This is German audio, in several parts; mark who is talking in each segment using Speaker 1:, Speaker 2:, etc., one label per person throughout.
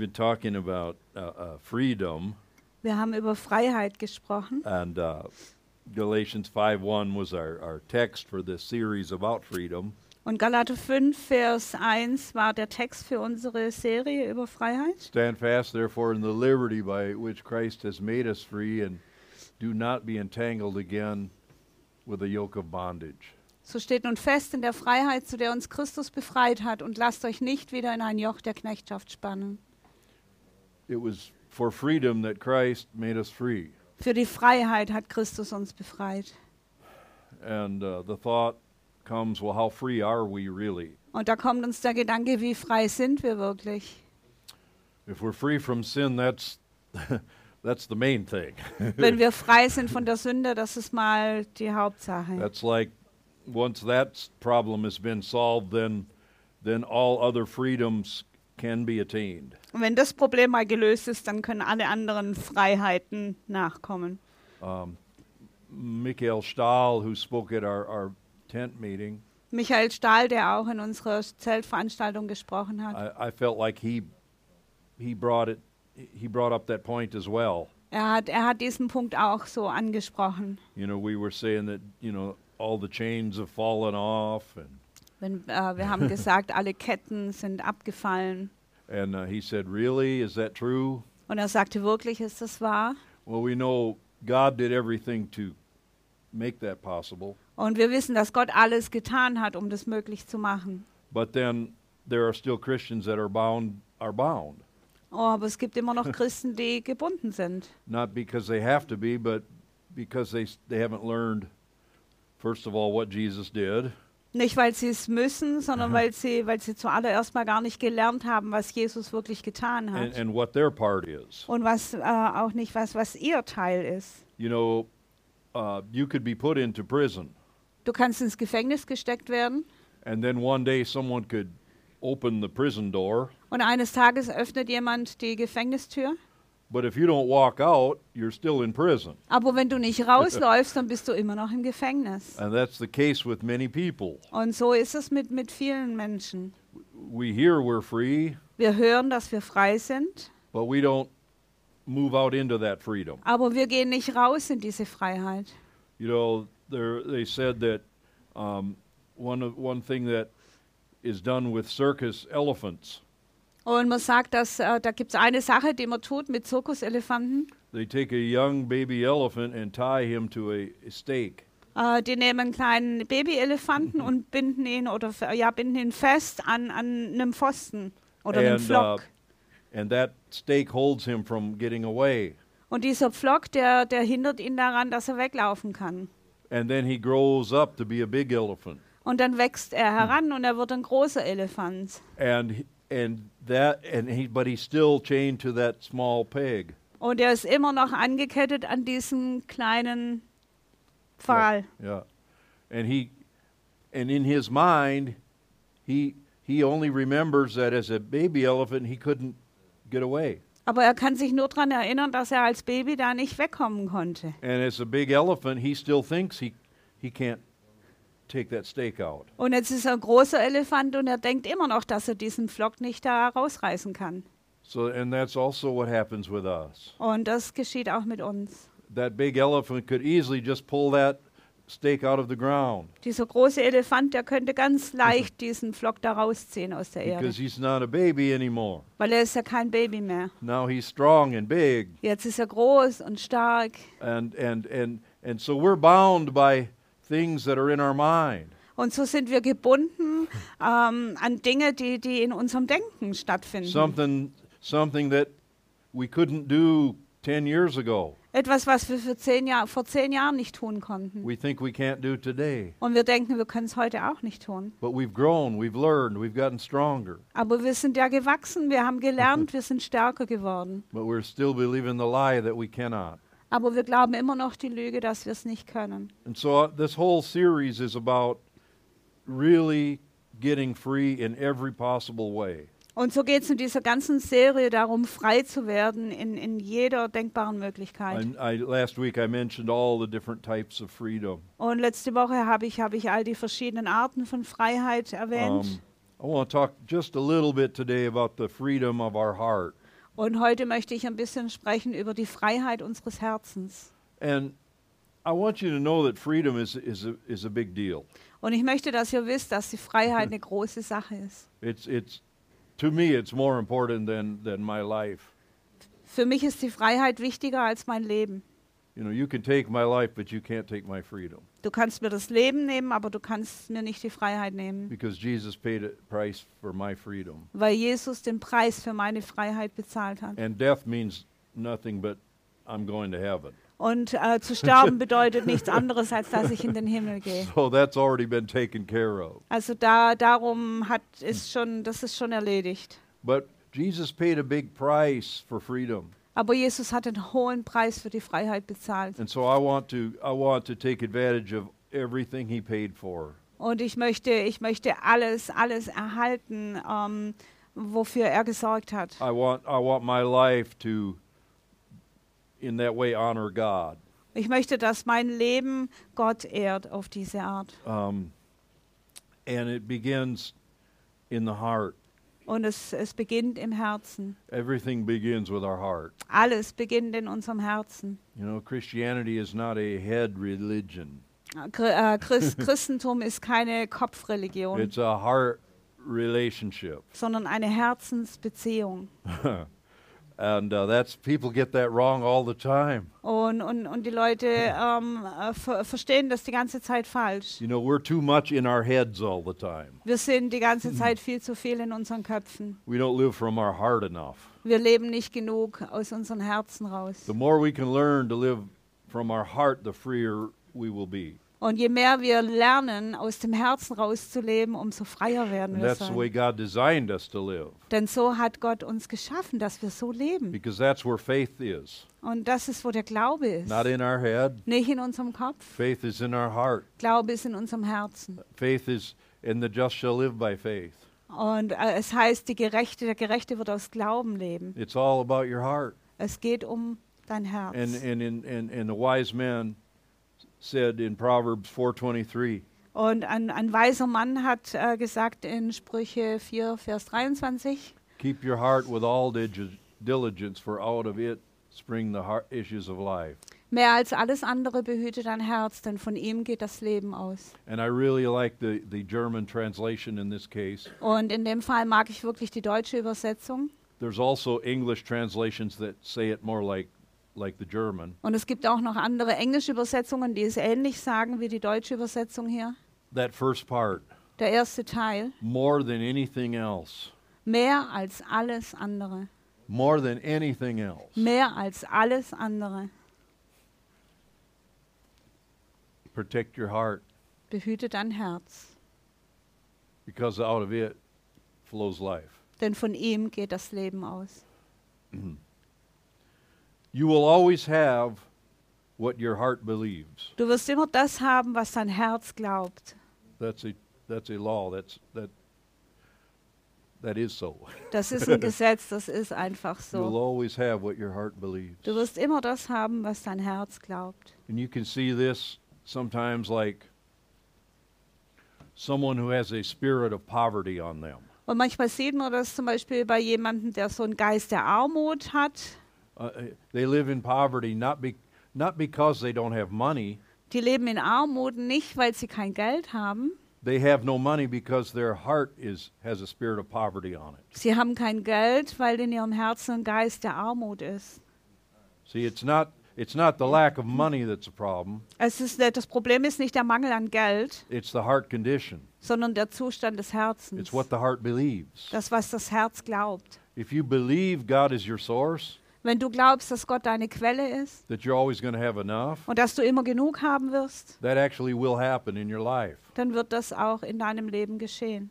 Speaker 1: been talking about uh, uh, freedom,
Speaker 2: Wir haben über Freiheit gesprochen
Speaker 1: and uh, Galatians 5:1 was our, our text for this series about freedom.
Speaker 2: und Galater 5, Vers 1 war der Text für unsere Serie über Freiheit.
Speaker 1: Stand fast, therefore, in the liberty by which Christ has made us free, and do not be entangled again with a yoke of bondage.
Speaker 2: So steht nun fest in der Freiheit, zu der uns Christus befreit hat, und lasst euch nicht wieder in ein Joch der Knechtschaft spannen.
Speaker 1: It was for freedom that Christ made us free.
Speaker 2: Für die Freiheit hat Christus uns befreit.
Speaker 1: And uh, the thought comes, well, how free are we really?
Speaker 2: Und da kommt uns der Gedanke, wie frei sind wir wirklich?
Speaker 1: If we're free from sin, that's that's the main thing.
Speaker 2: Wenn wir frei sind von der Sünde, das ist mal die Hauptsache.
Speaker 1: That's like once that problem has been solved, then then all other freedoms can be attained.
Speaker 2: Und wenn das Problem mal gelöst ist, dann können alle anderen Freiheiten nachkommen.
Speaker 1: Um, Michael Stahl, who spoke at our, our tent meeting,
Speaker 2: Michael Stahl, der auch in unserer Zeltveranstaltung gesprochen hat,
Speaker 1: I, I felt like he he brought it he brought up that point as well.
Speaker 2: er hat, er hat diesen Punkt auch so angesprochen.
Speaker 1: You know, we were saying that you know all the chains have fallen off, and
Speaker 2: Wenn, äh, wir haben gesagt, alle Ketten sind abgefallen.
Speaker 1: and uh, he said, "Really, is that true?"
Speaker 2: Und er sagte, wirklich, ist das wahr?
Speaker 1: Well, we know God did everything to make that possible,
Speaker 2: Und wir wissen, dass Gott alles getan hat, um das möglich zu machen.
Speaker 1: but then there are still Christians that are bound are bound,
Speaker 2: Oh, aber es gibt immer noch Christen, die gebunden sind.
Speaker 1: not because they have to be, but because they they haven't learned first of all what Jesus did,
Speaker 2: Nicht, weil sie es müssen, sondern weil sie, weil sie zuallererst mal gar nicht gelernt haben, was Jesus wirklich getan
Speaker 1: and,
Speaker 2: hat.
Speaker 1: and what their part is.
Speaker 2: Und was äh, auch nicht was, was ihr Teil ist.
Speaker 1: You know, uh, you could be put into prison,
Speaker 2: Du kannst ins Gefängnis gesteckt werden
Speaker 1: and then one day someone could open the prison door.
Speaker 2: und eines Tages öffnet jemand die Gefängnistür.
Speaker 1: But if you don't walk out, you're still in prison.
Speaker 2: Aber wenn du nicht rausläufst, dann bist du immer noch im Gefängnis.
Speaker 1: And that's the case with many people.
Speaker 2: Und so ist es mit, mit vielen Menschen.
Speaker 1: We hear we're free,
Speaker 2: Wir hören, dass wir frei sind,
Speaker 1: but we don't move out into that freedom.
Speaker 2: aber wir gehen nicht raus in diese Freiheit.
Speaker 1: You know, there, they said that um, one, of, one thing that is done with circus elephants,
Speaker 2: Und man sagt, dass äh, da gibt es eine Sache, die man tut mit Zirkuselefanten.
Speaker 1: they take a young baby elephant and tie him to a, stake.
Speaker 2: Äh, die nehmen einen kleinen Babyelefanten und binden ihn oder ja, binden ihn fest an, an einem Pfosten oder einem
Speaker 1: And, uh,
Speaker 2: Pflock.
Speaker 1: and that stake holds him from getting away.
Speaker 2: Und dieser Pflock, der, der hindert ihn daran, dass er weglaufen kann.
Speaker 1: And then he grows up to be a big elephant.
Speaker 2: Und dann wächst er heran und er wird ein großer Elefant.
Speaker 1: And he- and that and he but he's still chained to that small peg.
Speaker 2: Und er ist immer noch angekettet an diesen kleinen Pfahl.
Speaker 1: Yeah. And he and in his mind he he only remembers that as a baby elephant he couldn't get away.
Speaker 2: Aber er kann sich nur daran erinnern, dass er als Baby da nicht wegkommen konnte.
Speaker 1: And as a big elephant he still thinks he he can't take that stake out.
Speaker 2: Und jetzt ist er ein großer Elefant und er denkt immer noch, dass er diesen Pflock nicht da rausreißen kann.
Speaker 1: So and that's also what happens with us.
Speaker 2: Und das geschieht auch mit uns.
Speaker 1: That big elephant could easily just pull that stake out of the ground
Speaker 2: Dieser große Elefant, der könnte ganz leicht diesen Pflock da rausziehen aus der Erde.
Speaker 1: because he's not a baby anymore.
Speaker 2: Weil er ist ja kein Baby mehr.
Speaker 1: Now he's strong and big.
Speaker 2: Jetzt ist er groß und stark.
Speaker 1: and and and and so we're bound by things that are in our mind
Speaker 2: Und so sind wir gebunden ähm, an Dinge, die, die in unserem Denken stattfinden.
Speaker 1: something something that we couldn't do 10 years ago
Speaker 2: Etwas, was wir für zehn Jahr, vor zehn Jahren nicht tun konnten.
Speaker 1: we think we can't do today
Speaker 2: Und wir denken, wir können es heute auch nicht tun.
Speaker 1: but we've grown we've learned we've gotten stronger
Speaker 2: Aber wir sind ja gewachsen, wir haben gelernt, wir sind stärker geworden.
Speaker 1: but we're still believing the lie that we cannot
Speaker 2: Aber wir glauben immer noch die Lüge, dass wir es nicht können.
Speaker 1: and so uh, this whole series is about really getting free in every possible way
Speaker 2: Und so geht es in dieser ganzen Serie darum, frei zu werden in, in jeder denkbaren Möglichkeit.
Speaker 1: I, I, last week i mentioned all the different types of freedom
Speaker 2: Und letzte Woche habe ich, habe ich all die verschiedenen Arten von Freiheit erwähnt.
Speaker 1: Um, I want to talk just a little bit today about the freedom of our heart.
Speaker 2: Und heute möchte ich ein bisschen sprechen über die Freiheit unseres Herzens.
Speaker 1: And I want you to know that freedom is, is, a, is a big deal.
Speaker 2: Und ich möchte, dass ihr wisst, dass die Freiheit eine große Sache ist.
Speaker 1: It's, it's, to me, it's more important than, than my life.
Speaker 2: Für mich ist die Freiheit wichtiger als mein Leben.
Speaker 1: You know, you can take my life, but you can't take my freedom
Speaker 2: Du kannst mir das Leben nehmen, aber du kannst mir nicht die Freiheit nehmen,
Speaker 1: because Jesus paid a price for my freedom.
Speaker 2: weil Jesus den Preis für meine Freiheit bezahlt hat.
Speaker 1: And death means nothing but I'm going to heaven.
Speaker 2: Und äh, zu sterben bedeutet nichts anderes, als dass ich in den Himmel gehe.
Speaker 1: So that's already been taken care of.
Speaker 2: Also da darum hat ist schon, das ist schon erledigt.
Speaker 1: But Jesus paid a big price for freedom.
Speaker 2: Aber Jesus hat einen hohen Preis für die Freiheit bezahlt.
Speaker 1: And so I want to I want to take advantage of everything he paid for.
Speaker 2: Und ich möchte, ich möchte alles, alles erhalten, ähm, wofür er gesorgt hat.
Speaker 1: I want I want my life to in that way honor God.
Speaker 2: Ich möchte, dass mein Leben Gott ehrt auf diese Art.
Speaker 1: Um, and it begins in the heart.
Speaker 2: Und es, es beginnt im Herzen.
Speaker 1: Everything begins with our heart.
Speaker 2: Alles beginnt in unserem Herzen.
Speaker 1: You know, Christianity is not a head religion.
Speaker 2: Chri- äh, Christ, Christentum ist keine Kopfreligion,
Speaker 1: It's a heart relationship.
Speaker 2: sondern eine Herzensbeziehung.
Speaker 1: and uh, that's people get that wrong all the time.
Speaker 2: Und, und, und die Leute ähm, äh, ver verstehen das die ganze Zeit falsch.
Speaker 1: You know, we're too much in our heads all the time.
Speaker 2: Wir sind die ganze Zeit viel zu viel in unseren Köpfen.
Speaker 1: We don't live from our heart enough.
Speaker 2: Wir leben nicht genug aus unseren Herzen raus.
Speaker 1: The more we can learn to live from our heart, the freer we will be.
Speaker 2: Und je mehr wir lernen, aus dem Herzen rauszuleben, umso freier werden
Speaker 1: And
Speaker 2: wir
Speaker 1: that's the way
Speaker 2: sein.
Speaker 1: God designed us to live
Speaker 2: Denn so hat Gott uns geschaffen, dass wir so leben.
Speaker 1: because that's where faith is.
Speaker 2: Und das ist, wo der Glaube ist.
Speaker 1: Not in our head.
Speaker 2: Nicht in unserem Kopf.
Speaker 1: Faith is in our heart.
Speaker 2: Glaube ist in unserem Herzen.
Speaker 1: Faith is, and the just shall live by faith.
Speaker 2: Und äh, es heißt, die Gerechte, der Gerechte wird aus Glauben leben.
Speaker 1: It's all about your heart.
Speaker 2: Es geht um dein Herz.
Speaker 1: And and in and, and the wise men said in Proverbs 4:23,
Speaker 2: Und ein, ein weiser Mann hat äh, gesagt in Sprüche 4, Vers 23,
Speaker 1: "Keep your heart with all diligence, for out of it spring the heart issues of life."
Speaker 2: mehr als alles andere behüte dein Herz, denn von ihm geht das Leben aus.
Speaker 1: And I really like the the German translation in this case.
Speaker 2: Und in dem Fall mag ich wirklich die deutsche Übersetzung.
Speaker 1: There's also English translations that say it more like like the German.
Speaker 2: Und es gibt auch noch andere englische Übersetzungen, die es ähnlich sagen wie die deutsche Übersetzung hier.
Speaker 1: That first part,
Speaker 2: Der erste Teil,
Speaker 1: more than anything else,
Speaker 2: mehr als alles andere.
Speaker 1: more than anything else.
Speaker 2: Mehr als alles andere.
Speaker 1: Protect your heart
Speaker 2: Behüte dein Herz,
Speaker 1: because out of it flows life.
Speaker 2: denn von ihm geht das Leben aus.
Speaker 1: You will always have what your heart believes.
Speaker 2: Du wirst immer das haben, was dein Herz glaubt.
Speaker 1: That's a that's a law. That's that that is so.
Speaker 2: Das ist ein Gesetz, das ist einfach
Speaker 1: You'll
Speaker 2: so.
Speaker 1: always have what your heart believes.
Speaker 2: Du wirst immer das haben, was dein Herz glaubt.
Speaker 1: And you can see this sometimes like someone who has a spirit of poverty on them.
Speaker 2: Und manchmal sieht man das zum Beispiel bei jemandem, der so einen Geist der Armut hat.
Speaker 1: Uh, uh, they live in poverty not be, not because they don't have money.
Speaker 2: Die leben in Armut nicht, weil sie kein Geld haben.
Speaker 1: They have no money because their heart is has a spirit of poverty on it.
Speaker 2: Sie haben kein Geld, weil in ihrem Herzen ein Geist der Armut ist.
Speaker 1: See, it's not it's not the lack of money that's a problem.
Speaker 2: Es ist, das Problem ist nicht der Mangel an Geld,
Speaker 1: It's the heart condition.
Speaker 2: sondern der Zustand des Herzens.
Speaker 1: It's what the heart believes.
Speaker 2: Das, was das Herz glaubt.
Speaker 1: If you believe God is your source,
Speaker 2: Wenn du glaubst, dass Gott deine Quelle ist
Speaker 1: that you're always going to have enough,
Speaker 2: und dass du immer genug haben wirst,
Speaker 1: that actually will happen in your life.
Speaker 2: dann wird das auch in deinem Leben geschehen.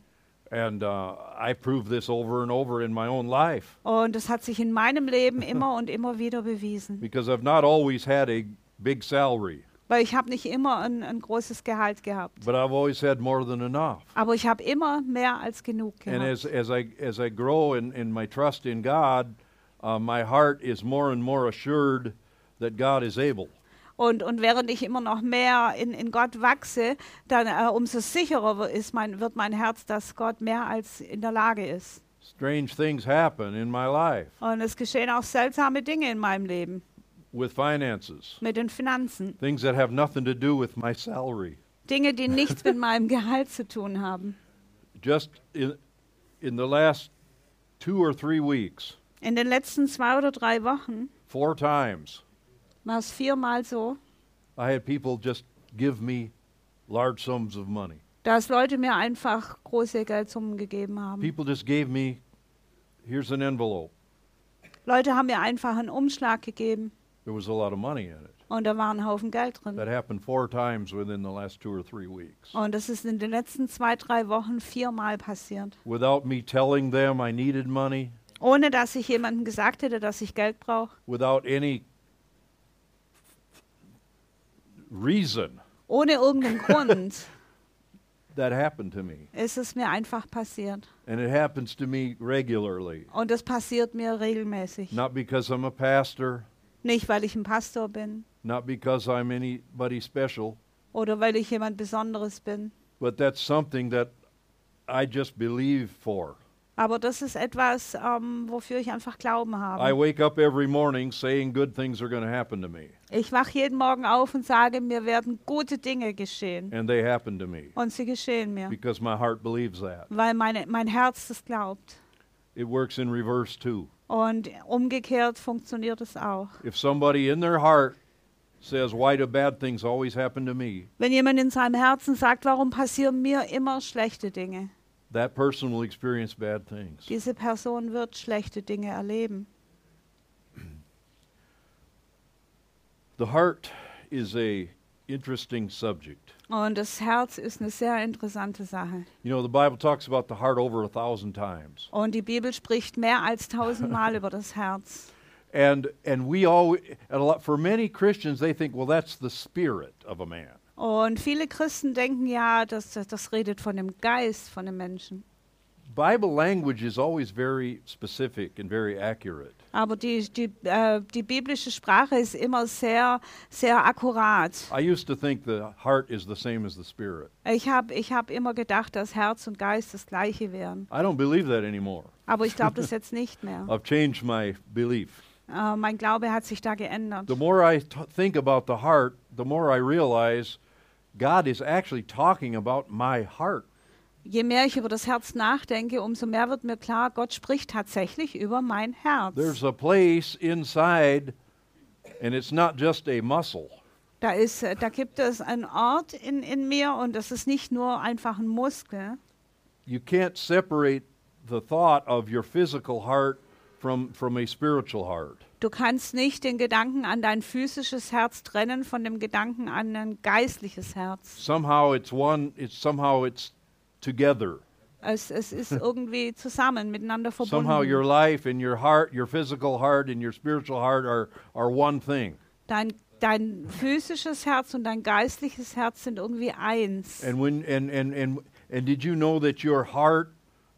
Speaker 1: And uh, I prove this over and over in my own life
Speaker 2: Und das hat sich in meinem Leben immer und immer wieder bewiesen.
Speaker 1: because I've not always had a big salary,
Speaker 2: Weil ich habe nicht immer ein, ein großes Gehalt gehabt.
Speaker 1: but I've always had more than enough.
Speaker 2: Aber ich habe immer mehr als genug
Speaker 1: And as,
Speaker 2: gehabt.
Speaker 1: as, I, as I grow in, in my trust in God, uh, my heart is more and more assured that God is able.
Speaker 2: Und, und während ich immer noch mehr in, in Gott wachse, dann äh, umso sicherer ist mein, wird mein Herz, dass Gott mehr als in der Lage ist.
Speaker 1: strange things happen in my life
Speaker 2: Und es geschehen auch seltsame Dinge in meinem Leben
Speaker 1: with finances,
Speaker 2: mit den Finanzen.
Speaker 1: things that have nothing to do with my salary.
Speaker 2: Dinge, die nichts mit meinem Gehalt zu tun haben.
Speaker 1: Just in, in the last two or three weeks,
Speaker 2: In den letzten zwei oder drei Wochen
Speaker 1: four times,
Speaker 2: war es viermal so,
Speaker 1: I had people just give me large sums of money.
Speaker 2: dass Leute mir einfach große Geldsummen gegeben haben.
Speaker 1: People just gave me, here's an envelope.
Speaker 2: Leute haben mir einfach einen Umschlag gegeben
Speaker 1: There was a lot of money in it.
Speaker 2: und da war ein Haufen Geld
Speaker 1: That
Speaker 2: drin.
Speaker 1: happened four times within the last two or three weeks.
Speaker 2: Und das ist in den letzten zwei, drei Wochen viermal passiert.
Speaker 1: Without me telling them I needed money,
Speaker 2: Ohne dass ich jemandem gesagt hätte, dass ich Geld brauche.
Speaker 1: without any reason,
Speaker 2: Ohne irgendeinen Grund
Speaker 1: that happened to me.
Speaker 2: ist es mir einfach passiert.
Speaker 1: And it happens to me regularly.
Speaker 2: Und das passiert mir regelmäßig.
Speaker 1: Not because I'm a pastor,
Speaker 2: Nicht, weil ich ein Pastor bin
Speaker 1: not because I'm anybody special,
Speaker 2: oder weil ich jemand Besonderes bin.
Speaker 1: but that's something that I just believe for.
Speaker 2: Aber das ist etwas, ähm, wofür ich einfach Glauben
Speaker 1: I
Speaker 2: habe.
Speaker 1: wake up every morning saying good things are going to happen to me,
Speaker 2: Ich wache jeden Morgen auf und sage, mir werden gute Dinge geschehen.
Speaker 1: and they happen to me
Speaker 2: Und sie geschehen mir,
Speaker 1: because my heart believes that.
Speaker 2: weil meine, mein Herz das glaubt.
Speaker 1: It works in reverse too.
Speaker 2: Und umgekehrt funktioniert es auch.
Speaker 1: If somebody in their heart says, Why do bad things always happen to me?
Speaker 2: Wenn jemand in seinem Herzen sagt, warum passieren mir immer schlechte Dinge?
Speaker 1: That person will experience bad things.
Speaker 2: Diese Person wird schlechte Dinge erleben.
Speaker 1: The heart is a interesting subject.
Speaker 2: Und das Herz ist eine sehr interessante Sache.
Speaker 1: You know, the Bible talks about the heart over a thousand times.
Speaker 2: Und die Bibel spricht mehr als tausendmal über das Herz.
Speaker 1: And and we all and a lot, for many Christians they think, well, that's the spirit of a man.
Speaker 2: Und viele Christen denken ja, das, das, das redet von dem Geist von dem Menschen.
Speaker 1: Bible language is always very specific and very accurate.
Speaker 2: Aber die, die, äh, die biblische Sprache ist immer sehr, sehr akkurat.
Speaker 1: I used to think the heart is the same as the spirit.
Speaker 2: Ich habe ich hab immer gedacht, dass Herz und Geist das gleiche wären.
Speaker 1: I don't believe that anymore.
Speaker 2: Aber ich glaube das jetzt nicht mehr.
Speaker 1: I've changed my belief.
Speaker 2: Äh, mein Glaube hat sich da geändert.
Speaker 1: The more I think about the heart, the more I realize God is actually talking about my heart.
Speaker 2: Je mehr ich über das Herz nachdenke, umso mehr wird mir klar, Gott spricht tatsächlich über mein Herz.
Speaker 1: There's a place inside, and it's not just a muscle.
Speaker 2: Da, ist, äh, da gibt es einen Ort in, in mir und das ist nicht nur einfach ein Muskel.
Speaker 1: You can't separate the thought of your physical heart from, from a spiritual heart.
Speaker 2: Du kannst nicht den Gedanken an dein physisches Herz trennen von dem Gedanken an ein geistliches Herz.
Speaker 1: Somehow it's one, it's somehow it's together.
Speaker 2: Es, es ist irgendwie zusammen, miteinander
Speaker 1: Somehow your
Speaker 2: verbunden.
Speaker 1: life and your heart, your physical heart and your spiritual heart are, are one thing.
Speaker 2: Dein, dein physisches Herz und dein geistliches Herz sind irgendwie eins.
Speaker 1: And when and, and, and and did you know that your heart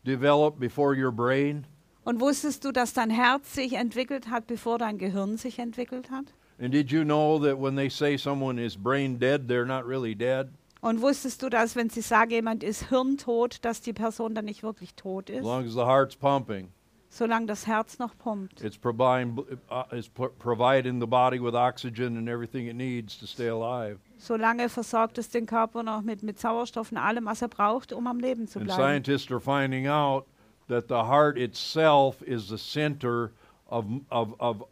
Speaker 1: developed before your brain?
Speaker 2: Und wusstest du, dass dein Herz sich entwickelt hat, bevor dein Gehirn sich entwickelt hat?
Speaker 1: And did you know that when they say someone is brain dead, they're not really dead?
Speaker 2: Und wusstest du, dass wenn sie sagen, jemand ist hirntot, dass die Person dann nicht wirklich tot
Speaker 1: As
Speaker 2: ist,
Speaker 1: long as the heart's pumping,
Speaker 2: solange das Herz noch pumpt?
Speaker 1: it's providing uh, it's pro- providing the body with oxygen and everything it needs to stay alive.
Speaker 2: Solange versorgt es den Körper noch mit, mit Sauerstoff und allem, was er braucht, um am Leben zu
Speaker 1: And
Speaker 2: bleiben.
Speaker 1: scientists are finding out that the heart itself is the center of of of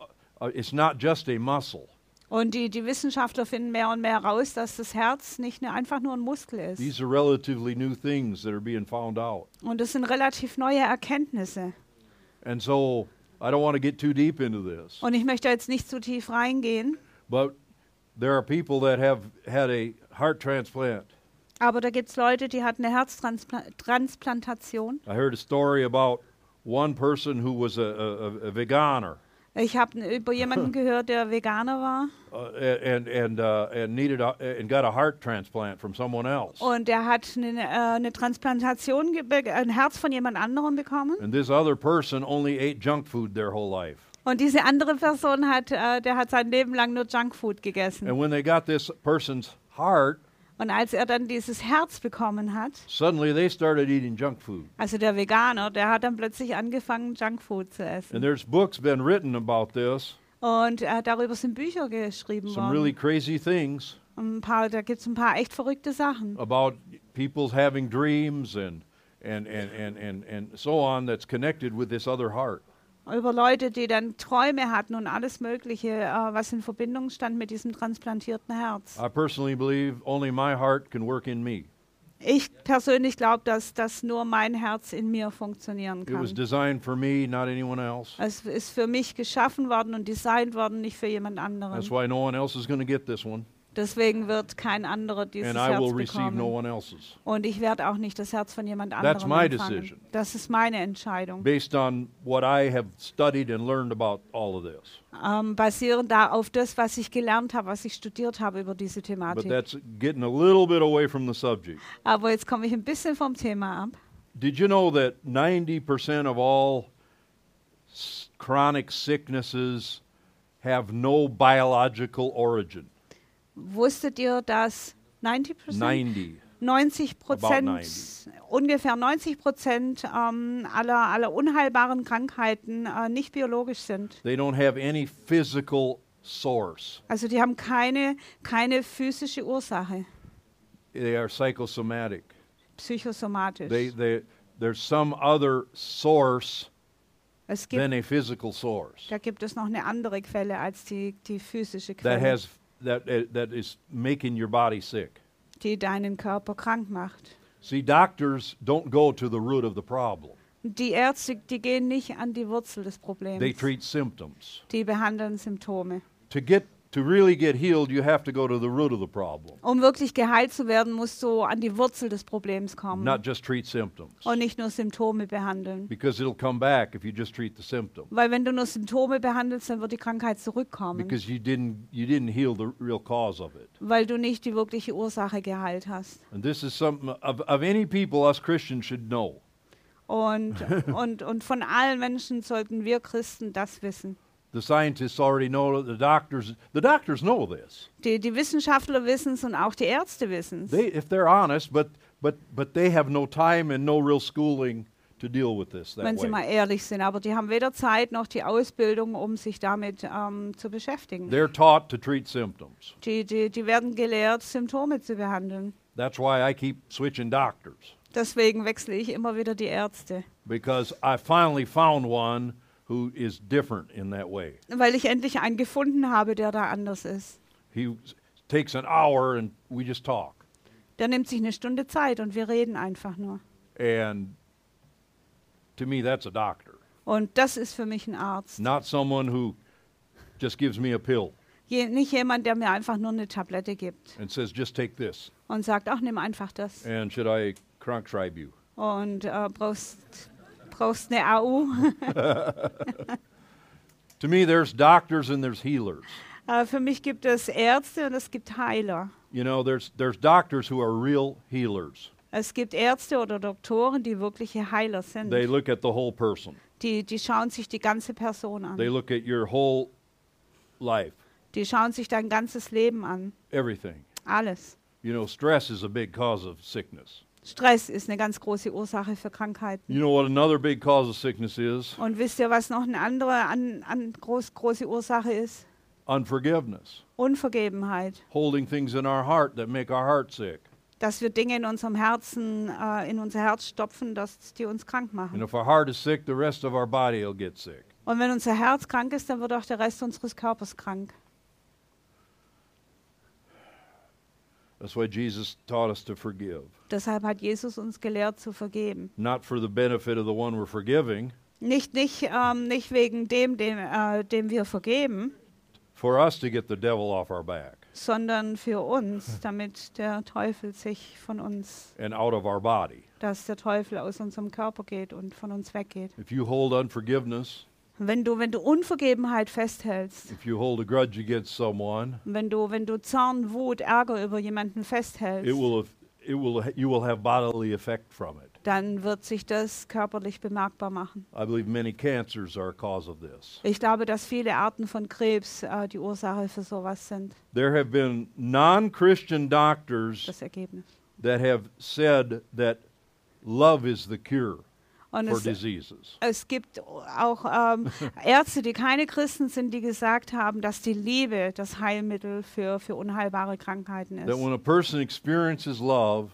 Speaker 1: uh, it's not just a muscle.
Speaker 2: Und die, die Wissenschaftler finden mehr und mehr heraus, dass das Herz nicht nur, einfach nur ein Muskel ist.
Speaker 1: These are relatively new things that are being found out.
Speaker 2: Und das sind relativ neue Erkenntnisse.
Speaker 1: And so I don't want to get too deep into this,
Speaker 2: Und ich möchte jetzt nicht zu tief reingehen,
Speaker 1: but there are people that have had a heart transplant.
Speaker 2: Aber da gibt es Leute, die hatten eine Herztransplantation.
Speaker 1: I heard a story about one person who was a, a, a veganer
Speaker 2: Ich habe über jemanden gehört, der Veganer war.
Speaker 1: uh, and and uh, and needed a, and got a heart transplant from someone else.
Speaker 2: Und der hat eine, äh, eine Transplantation, ein Herz von jemand anderem bekommen.
Speaker 1: And this other person only ate junk food their whole life.
Speaker 2: Und diese andere Person hat, äh, der hat sein Leben lang nur Junkfood gegessen.
Speaker 1: And when they got this person's heart,
Speaker 2: Und als er dann dieses Herz bekommen hat,
Speaker 1: suddenly they started eating junk food.
Speaker 2: also der Veganer, der hat dann plötzlich angefangen, Junkfood zu
Speaker 1: And
Speaker 2: essen.
Speaker 1: there's books been written about this,
Speaker 2: Und äh, darüber sind Bücher geschrieben
Speaker 1: some really
Speaker 2: worden.
Speaker 1: crazy things
Speaker 2: Ein paar, da gibt es ein paar echt verrückte Sachen.
Speaker 1: about people having dreams and and, and, and, and, and so on that's connected with this other heart.
Speaker 2: Über Leute, die dann Träume hatten und alles Mögliche, äh, was in Verbindung stand mit diesem transplantierten Herz.
Speaker 1: I personally believe only my heart can work in me.
Speaker 2: Ich persönlich glaube, dass, dass nur mein Herz in mir funktionieren
Speaker 1: It was
Speaker 2: kann.
Speaker 1: designed for me, not anyone else.
Speaker 2: Es ist für mich geschaffen worden und designt worden, nicht für jemand
Speaker 1: That's
Speaker 2: anderen.
Speaker 1: why no one else is going to get this one,
Speaker 2: Deswegen wird kein anderer dieses
Speaker 1: and
Speaker 2: Herz
Speaker 1: no
Speaker 2: bekommen.
Speaker 1: else's.
Speaker 2: Und ich werde auch nicht das Herz von jemand anderem empfangen. Das ist meine Entscheidung.
Speaker 1: Based on what I have studied and learned about all of this.
Speaker 2: Ähm, basierend da auf das, was ich gelernt habe, was ich studiert habe über diese
Speaker 1: But
Speaker 2: Thematik.
Speaker 1: that's getting a little bit away from the subject.
Speaker 2: Aber jetzt komme ich ein bisschen vom Thema ab.
Speaker 1: Did you know that 90% of all chronic sicknesses have no biological origin?
Speaker 2: Wusstet ihr, dass 90
Speaker 1: 90.
Speaker 2: 90
Speaker 1: About
Speaker 2: Prozent,
Speaker 1: 90.
Speaker 2: ungefähr 90 Prozent ähm, aller, aller unheilbaren Krankheiten äh, nicht biologisch sind.
Speaker 1: They don't have any physical source.
Speaker 2: Also die haben keine, keine physische Ursache,
Speaker 1: They are psychosomatic.
Speaker 2: psychosomatisch.
Speaker 1: They, they, there's some other source
Speaker 2: es gibt,
Speaker 1: than a physical source
Speaker 2: da gibt es noch eine andere Quelle als die, die physische
Speaker 1: that
Speaker 2: Quelle,
Speaker 1: has that uh, that is making your body sick.
Speaker 2: die deinen Körper krank macht.
Speaker 1: See, doctors don't go to the root of the problem.
Speaker 2: Die Ärzte, die gehen nicht an die Wurzel des Problems.
Speaker 1: They treat symptoms.
Speaker 2: Die behandeln Symptome.
Speaker 1: To get to really get healed, you have to go to the root of the problem,
Speaker 2: Um wirklich geheilt zu werden, musst du an die Wurzel des Problems kommen
Speaker 1: not just treat symptoms.
Speaker 2: und nicht nur Symptome behandeln.
Speaker 1: Because it'll come back if you just treat the symptom.
Speaker 2: Weil wenn du nur Symptome behandelst, dann wird die Krankheit zurückkommen,
Speaker 1: Because you didn't you didn't heal the real cause of it.
Speaker 2: weil du nicht die wirkliche Ursache geheilt hast.
Speaker 1: And this is something of, of any people us Christians should know.
Speaker 2: Und, und, und von allen Menschen sollten wir Christen das wissen.
Speaker 1: The scientists already know. The doctors the doctors know this.
Speaker 2: Die, die Wissenschaftler wissen es und auch die Ärzte wissen es.
Speaker 1: They if they're honest, but but but they have no time and no real schooling to deal with this that
Speaker 2: Wenn sie mal
Speaker 1: way.
Speaker 2: ehrlich sind. Aber die haben weder Zeit noch die Ausbildung, um sich damit ähm, zu beschäftigen.
Speaker 1: They're taught to treat symptoms.
Speaker 2: Die, die, die werden gelehrt, Symptome zu behandeln.
Speaker 1: That's why I keep switching doctors
Speaker 2: Deswegen wechsle ich immer wieder die Ärzte.
Speaker 1: because I finally found one who is different in that way.
Speaker 2: Weil ich endlich einen gefunden habe, der da anders ist.
Speaker 1: He takes an hour and we just talk.
Speaker 2: Der nimmt sich eine Stunde Zeit und wir reden einfach nur.
Speaker 1: And to me that's a doctor,
Speaker 2: Und das ist für mich ein Arzt.
Speaker 1: not someone who just gives me a pill
Speaker 2: Je, nicht jemand, der mir einfach nur eine Tablette gibt
Speaker 1: and says just take this
Speaker 2: und sagt, ach, nimm einfach das.
Speaker 1: and should I krankschreibe you?
Speaker 2: Und äh, brauchst, brauchst eine AU.
Speaker 1: To me there's doctors and there's healers.
Speaker 2: äh, für mich gibt es Ärzte und es gibt Heiler.
Speaker 1: You know, there's there's doctors who are real healers.
Speaker 2: Es gibt Ärzte oder Doktoren, die wirkliche Heiler sind.
Speaker 1: They look at the whole person.
Speaker 2: Die, die schauen sich die ganze Person
Speaker 1: They
Speaker 2: an.
Speaker 1: look at your whole life,
Speaker 2: Die schauen sich dein ganzes Leben an.
Speaker 1: everything.
Speaker 2: Alles.
Speaker 1: You know, stress is a big cause of sickness.
Speaker 2: Stress ist eine ganz große Ursache für Krankheiten.
Speaker 1: You know what another big cause of sickness is?
Speaker 2: Und wisst ihr, was noch eine andere an, an groß, große Ursache ist?
Speaker 1: Unforgiveness.
Speaker 2: Unvergebenheit.
Speaker 1: Holding things in our heart that make our heart sick.
Speaker 2: Dass wir Dinge in unserem Herzen, äh, in unser Herz stopfen, dass die uns krank
Speaker 1: And
Speaker 2: machen.
Speaker 1: if our heart is sick, the rest of our body will get sick.
Speaker 2: Und wenn unser Herz krank ist, dann wird auch der Rest unseres Körpers krank.
Speaker 1: That's why Jesus taught us to forgive.
Speaker 2: Deshalb hat Jesus uns gelehrt zu vergeben.
Speaker 1: Not for the benefit of the one we're forgiving,
Speaker 2: Nicht, nicht, ähm, nicht wegen dem, dem, äh, dem wir vergeben,
Speaker 1: for us to get the devil off our back
Speaker 2: sondern für uns, damit der Teufel sich von uns,
Speaker 1: and out of our body.
Speaker 2: dass der Teufel aus unserem Körper geht und von uns weggeht.
Speaker 1: If you hold unforgiveness,
Speaker 2: Wenn du, wenn du Unvergebenheit festhältst,
Speaker 1: if you hold a grudge against someone,
Speaker 2: wenn du, wenn du Zorn, Wut, Ärger über jemanden
Speaker 1: it
Speaker 2: festhältst,
Speaker 1: will it will, you will have bodily effect from it.
Speaker 2: dann wird sich das körperlich bemerkbar machen.
Speaker 1: I believe many cancers are a cause of this.
Speaker 2: Ich glaube, dass viele Arten von Krebs äh, die Ursache für sowas sind,
Speaker 1: There have been non Christian doctors
Speaker 2: das Ergebnis.
Speaker 1: that have said that love is the cure
Speaker 2: Und
Speaker 1: for
Speaker 2: es,
Speaker 1: diseases.
Speaker 2: es gibt auch ähm, Ärzte, die keine Christen sind, die gesagt haben, dass die Liebe das Heilmittel für, für unheilbare Krankheiten
Speaker 1: That
Speaker 2: ist.
Speaker 1: when a person experiences love,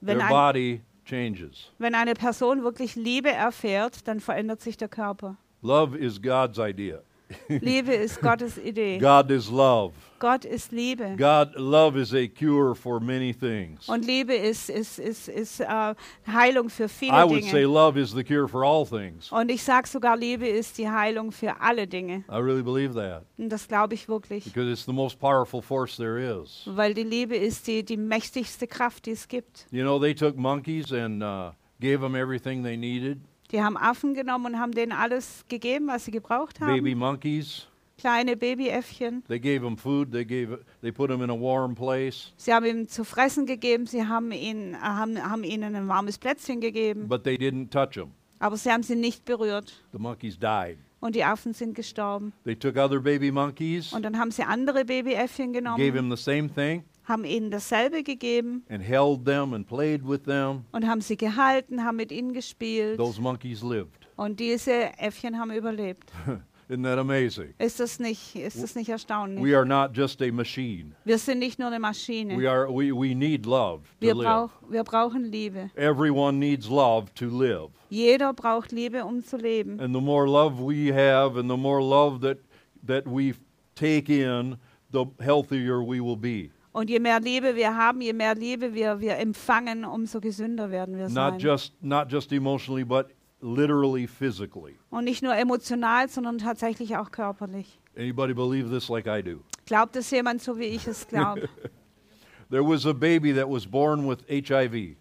Speaker 2: Wenn,
Speaker 1: their body changes.
Speaker 2: wenn eine Person wirklich Liebe erfährt, dann verändert sich der Körper.
Speaker 1: Love is God's idea.
Speaker 2: Liebe ist Gottes Idee.
Speaker 1: God is love.
Speaker 2: Gott ist Liebe.
Speaker 1: God, love is a cure for many things.
Speaker 2: Und Liebe ist, ist, ist, ist äh, Heilung für
Speaker 1: I
Speaker 2: viele
Speaker 1: would say love is the cure for all things.
Speaker 2: Und ich sage sogar, Liebe ist die Heilung für alle Dinge.
Speaker 1: I really believe that
Speaker 2: Und das glaube ich wirklich.
Speaker 1: because it's the most powerful force there is.
Speaker 2: Weil die Liebe ist die, die mächtigste Kraft, die es gibt.
Speaker 1: You know, they took monkeys and uh, gave them everything they needed.
Speaker 2: Die haben Affen genommen und haben denen alles gegeben, was sie gebraucht haben.
Speaker 1: Baby monkeys.
Speaker 2: Kleine Babyäffchen.
Speaker 1: They gave them food. They gave. They put them in a warm place.
Speaker 2: Sie haben ihm zu fressen gegeben, sie haben, ihn, äh, haben, haben ihnen ein warmes Plätzchen gegeben.
Speaker 1: But they didn't touch them.
Speaker 2: Aber sie haben sie nicht berührt.
Speaker 1: The monkeys died.
Speaker 2: Und die Affen sind gestorben.
Speaker 1: They took other baby monkeys,
Speaker 2: Und dann haben sie andere Babyäffchen
Speaker 1: gave
Speaker 2: genommen,
Speaker 1: them the same thing,
Speaker 2: haben ihnen dasselbe gegeben
Speaker 1: and held them and played with them.
Speaker 2: und haben sie gehalten, haben mit ihnen gespielt.
Speaker 1: Those monkeys lived.
Speaker 2: Und diese Äffchen haben überlebt.
Speaker 1: Isn't that amazing?
Speaker 2: Ist das nicht, ist das nicht erstaunlich?
Speaker 1: We are not just a machine.
Speaker 2: Wir sind nicht nur eine Maschine.
Speaker 1: We are. We, we need love to
Speaker 2: Wir,
Speaker 1: live.
Speaker 2: brauch, wir brauchen Liebe.
Speaker 1: Everyone needs love to live.
Speaker 2: Jeder braucht Liebe, um zu leben.
Speaker 1: And the more love we have, and the more love that that we take in, the healthier we will be.
Speaker 2: Und je mehr Liebe wir haben, je mehr Liebe wir, wir empfangen, umso gesünder werden wir sein.
Speaker 1: Not just not just emotionally, but literally physically.
Speaker 2: Und nicht nur emotional, sondern tatsächlich auch körperlich.
Speaker 1: Anybody believe this like I do?
Speaker 2: Glaubt es jemand so, wie ich es glaube?
Speaker 1: There was a baby that was born with HIV.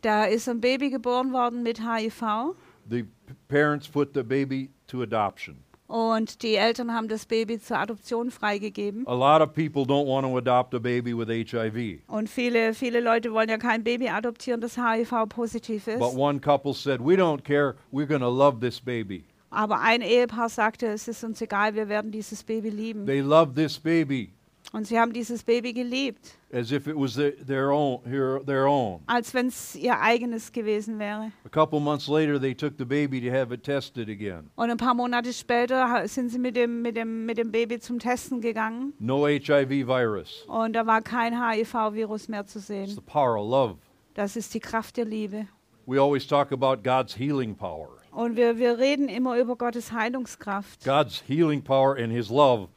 Speaker 2: da ist ein Baby geboren worden mit HIV
Speaker 1: The parents put the baby to adoption.
Speaker 2: Und die Eltern haben das Baby zur Adoption freigegeben.
Speaker 1: A lot of people don't want to adopt a baby with HIV.
Speaker 2: Und viele, viele Leute wollen ja kein Baby adoptieren, das HIV-positiv ist.
Speaker 1: But one couple said, "We don't care. We're going to love this baby."
Speaker 2: Aber ein Ehepaar sagte, es ist uns egal, wir werden dieses Baby lieben.
Speaker 1: They loved this baby
Speaker 2: Und sie haben dieses Baby geliebt,
Speaker 1: as if it was the- their own, their own.
Speaker 2: als wenn es ihr eigenes gewesen wäre.
Speaker 1: A couple months later, they took the baby to have it tested again.
Speaker 2: Und ein paar Monate später sind sie mit dem, mit dem, mit dem Baby zum Testen gegangen
Speaker 1: No HIV virus.
Speaker 2: und da war kein HIV-Virus mehr zu
Speaker 1: It's
Speaker 2: sehen.
Speaker 1: the power of love.
Speaker 2: Das ist die Kraft der Liebe.
Speaker 1: We always talk about God's healing power.
Speaker 2: Und wir, wir reden immer über Gottes Heilungskraft.
Speaker 1: God's healing power and His love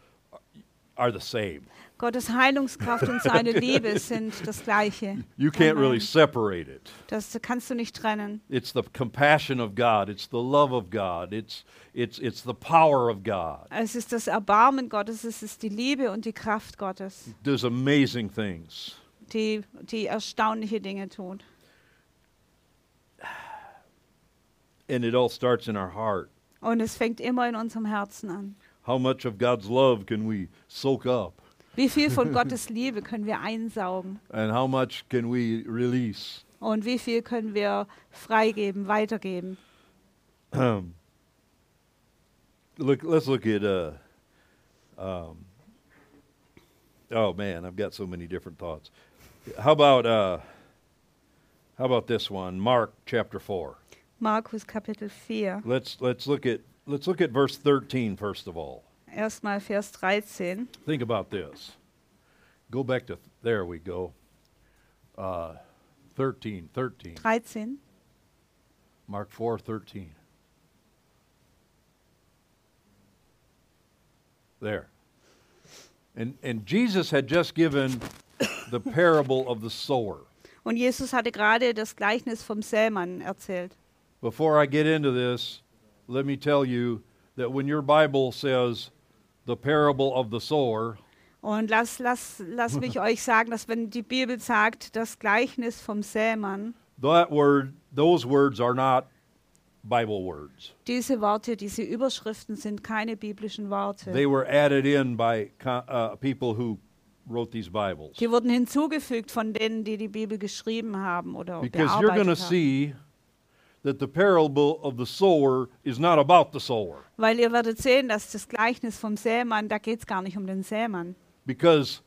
Speaker 1: are the same.
Speaker 2: Gottes Heilungskraft und seine Liebe sind das Gleiche.
Speaker 1: You can't really separate it.
Speaker 2: Das kannst du nicht trennen.
Speaker 1: It's the compassion of God. It's the love of God. It's, it's, it's the power of God.
Speaker 2: Es ist das Erbarmen Gottes, es ist die Liebe und die Kraft Gottes,
Speaker 1: Does amazing things.
Speaker 2: die, die erstaunliche Dinge tut.
Speaker 1: And it all starts in our heart.
Speaker 2: Und es fängt immer in unserem Herzen an.
Speaker 1: How much of God's love can we soak up?
Speaker 2: Wie viel von Gottes Liebe können wir einsaugen?
Speaker 1: And how much can we release?
Speaker 2: Und wie viel können wir freigeben, weitergeben?
Speaker 1: look, let's look at. Uh, um, oh man, I've got so many different thoughts. How about uh, how about this one? Mark chapter four.
Speaker 2: Markus Kapitel 4,
Speaker 1: Let's let's look at let's look at verse 13 first of all.
Speaker 2: Erstmal Vers 13.
Speaker 1: Think about this. Go back to there we go. Uh, 13, 13.
Speaker 2: 13.
Speaker 1: Mark 4, 13. There. And and Jesus had just given the parable of the sower.
Speaker 2: Und Jesus hatte gerade das Gleichnis vom Sämann erzählt.
Speaker 1: Before I get into this, let me tell you that when your Bible says the parable of the sower,
Speaker 2: Und lass, lass, lass mich euch sagen, dass wenn die Bibel sagt, das Gleichnis vom Sämann,
Speaker 1: that word, those words are not Bible words.
Speaker 2: diese Worte, diese Überschriften sind keine biblischen Worte.
Speaker 1: They were added in by co- uh, people who wrote these Bibles.
Speaker 2: Die wurden hinzugefügt von denen, die die Bibel geschrieben haben oder
Speaker 1: Because you're going to
Speaker 2: bearbeitet
Speaker 1: see that the parable of the sower is not about the sower.
Speaker 2: Weil ihr werdet sehen, dass das Gleichnis vom Sämann, da geht es gar nicht um den Sämann.
Speaker 1: Because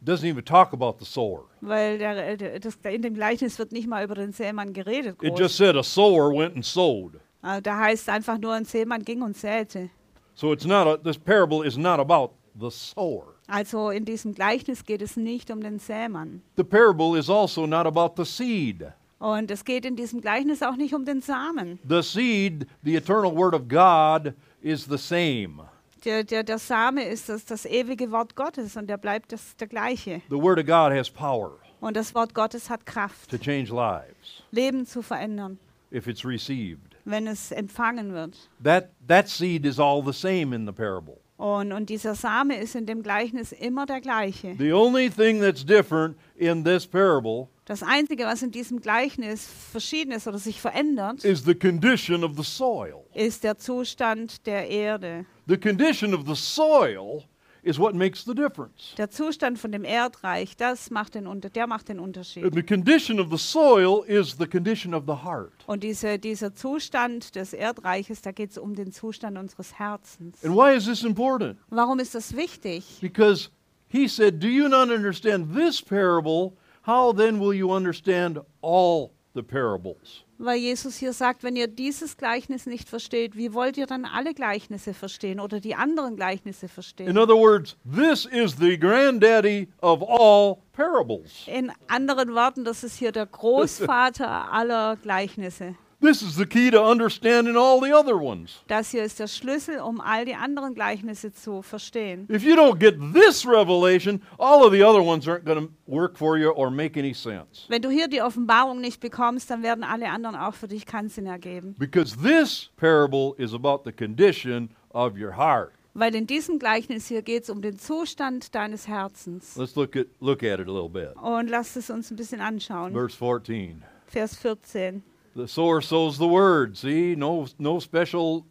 Speaker 1: it doesn't even talk about the sower.
Speaker 2: Weil der, der, das, in dem Gleichnis wird nicht mal über den Sämann geredet.
Speaker 1: It just said a sower went and sowed.
Speaker 2: Also da heißt einfach nur, ein Sämann ging und säte.
Speaker 1: So it's not a, this parable is not about the sower.
Speaker 2: Also in diesem Gleichnis geht es nicht um den Sämann.
Speaker 1: The parable is also not about the seed.
Speaker 2: Und es geht in diesem Gleichnis auch nicht um den Samen.
Speaker 1: The seed, the eternal word of God, is the same.
Speaker 2: Der, der, der Same ist das, das ewige Wort Gottes und der bleibt das, der gleiche.
Speaker 1: The word of God has power
Speaker 2: Und das Wort Gottes hat Kraft,
Speaker 1: to change lives
Speaker 2: Leben zu verändern,
Speaker 1: if it's received.
Speaker 2: wenn es empfangen wird.
Speaker 1: That, that seed is all the same in the parable.
Speaker 2: Und, und dieser Same ist in dem Gleichnis immer der gleiche.
Speaker 1: The only thing that's different in this parable
Speaker 2: Das Einzige, was in diesem Gleichnis verschieden ist oder sich verändert,
Speaker 1: is the condition of the soil.
Speaker 2: ist der Zustand der Erde.
Speaker 1: The condition of the soil is what makes the difference.
Speaker 2: Der Zustand von dem Erdreich, das macht den, Unter der macht den Unterschied.
Speaker 1: And the condition of the soil is the condition of the heart.
Speaker 2: Und diese, dieser Zustand des Erdreiches, da geht es um den Zustand unseres Herzens.
Speaker 1: And why is this important?
Speaker 2: Warum ist das wichtig?
Speaker 1: Because he said, Do you not understand this parable? How then will you understand all the parables?
Speaker 2: Weil Jesus hier sagt, wenn ihr dieses Gleichnis nicht versteht, wie wollt ihr dann alle Gleichnisse verstehen oder die anderen Gleichnisse
Speaker 1: In
Speaker 2: verstehen?
Speaker 1: other words, this is the granddaddy of all parables.
Speaker 2: In anderen Worten, das ist hier der Großvater aller Gleichnisse.
Speaker 1: This is the key to understanding all the other ones.
Speaker 2: Das hier ist der Schlüssel, um all die anderen Gleichnisse zu verstehen.
Speaker 1: If you don't get this revelation, all of the other ones aren't going to work for you or make any sense.
Speaker 2: Wenn du hier die Offenbarung nicht bekommst, dann werden alle anderen auch für dich keinen Sinn ergeben.
Speaker 1: Because this parable is about the condition of your heart.
Speaker 2: Weil in diesem Gleichnis hier geht es um den Zustand deines Herzens.
Speaker 1: Let's look at look at it a little bit.
Speaker 2: Und lasst es uns ein bisschen anschauen.
Speaker 1: Verse 14.
Speaker 2: Vers 14.
Speaker 1: The sower sows the word. See, no no special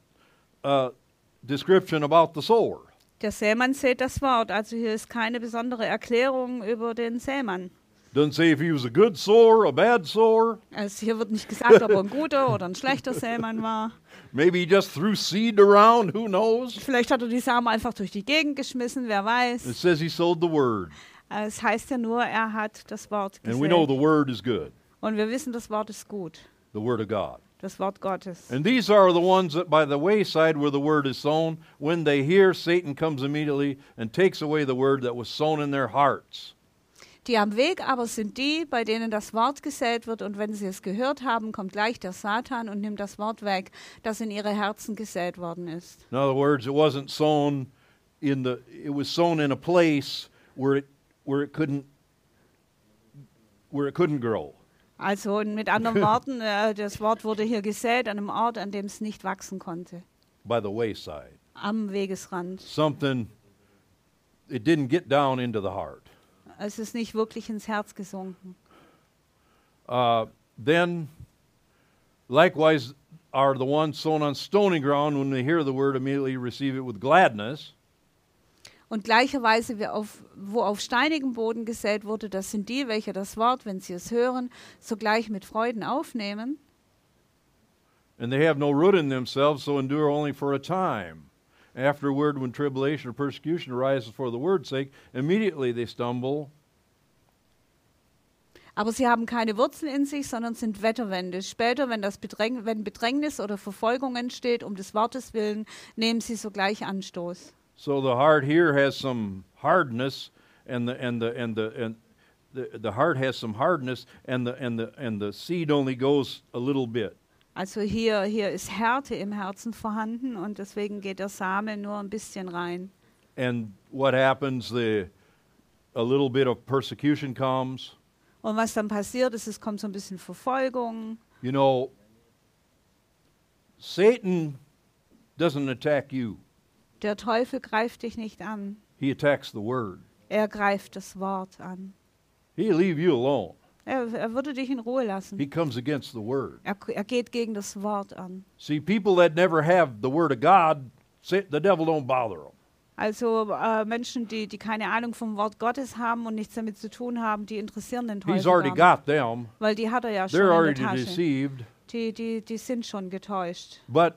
Speaker 1: uh, description about the sower.
Speaker 2: Der Sämann sät das Wort. Also hier ist keine besondere Erklärung über den Sämann.
Speaker 1: Doesn't say if he was a good sower, a bad sower.
Speaker 2: Also hier wird nicht gesagt, ob er ein guter oder ein schlechter Sämann war.
Speaker 1: Maybe he just threw seed around. Who knows?
Speaker 2: Vielleicht hat er die Samen einfach durch die Gegend geschmissen, wer
Speaker 1: It
Speaker 2: weiß.
Speaker 1: says he sowed the word,
Speaker 2: Es heißt ja nur, er hat das Wort
Speaker 1: and we know
Speaker 2: gesät.
Speaker 1: the word is good.
Speaker 2: Und wir wissen, das Wort ist gut.
Speaker 1: The word of God.
Speaker 2: Das Wort Gottes.
Speaker 1: And these are the ones that by the wayside where the word is sown, when they hear, Satan comes immediately and takes away the word that was sown in their hearts.
Speaker 2: Die am Weg aber sind die, bei denen das Wort gesät wird, und wenn sie es gehört haben, kommt gleich der Satan und nimmt das Wort weg, das in ihre Herzen gesät worden ist.
Speaker 1: In other words, it wasn't sown in the it was sown in a place where it where it couldn't where it couldn't grow.
Speaker 2: Also mit anderen Worten, äh, das Wort wurde hier gesät an einem Ort, an dem es nicht wachsen konnte,
Speaker 1: by the wayside.
Speaker 2: am Wegesrand.
Speaker 1: Something it didn't get down into the heart.
Speaker 2: Es ist nicht wirklich ins Herz gesunken.
Speaker 1: Uh, then, likewise, are the ones sown on stony ground when they hear the word immediately receive it with gladness.
Speaker 2: Und gleicherweise, auf, wo auf steinigem Boden gesät wurde, das sind die, welche das Wort, wenn sie es hören, sogleich mit Freuden aufnehmen.
Speaker 1: And they have no root in themselves, so endure only for a time. Afterward, when tribulation or persecution arises for the word's sake, immediately they stumble.
Speaker 2: Aber sie haben keine Wurzel in sich, sondern sind Wetterwände. Später, wenn, das Bedräng wenn Bedrängnis oder Verfolgung entsteht, um des Wortes willen, nehmen sie sogleich Anstoß.
Speaker 1: So the heart here has some hardness, and the and the and the and the, the heart has some hardness, and the and the and the seed only goes a little bit.
Speaker 2: Also hier, hier ist Härte im Herzen vorhanden und deswegen geht der Same nur ein bisschen rein.
Speaker 1: And what happens? The a little bit of persecution comes.
Speaker 2: Und was dann passiert ist, es kommt so ein bisschen Verfolgung.
Speaker 1: You know, Satan doesn't attack you.
Speaker 2: Der Teufel greift dich nicht an.
Speaker 1: He attacks the word.
Speaker 2: Er greift das Wort an.
Speaker 1: He'll leave you alone.
Speaker 2: Er, er würde dich in Ruhe
Speaker 1: He
Speaker 2: lassen.
Speaker 1: comes against the word.
Speaker 2: Er, er geht gegen das Wort an.
Speaker 1: See, people that never have the word of God, the devil don't bother them.
Speaker 2: Also äh, Menschen, die, die keine Ahnung vom Wort Gottes haben und nichts damit zu tun haben, die interessieren den
Speaker 1: He's
Speaker 2: Teufel
Speaker 1: already
Speaker 2: gar nicht,
Speaker 1: got them.
Speaker 2: weil die hat er ja schon
Speaker 1: They're
Speaker 2: in
Speaker 1: already
Speaker 2: der Tasche.
Speaker 1: deceived.
Speaker 2: Die, die, die sind schon getäuscht.
Speaker 1: But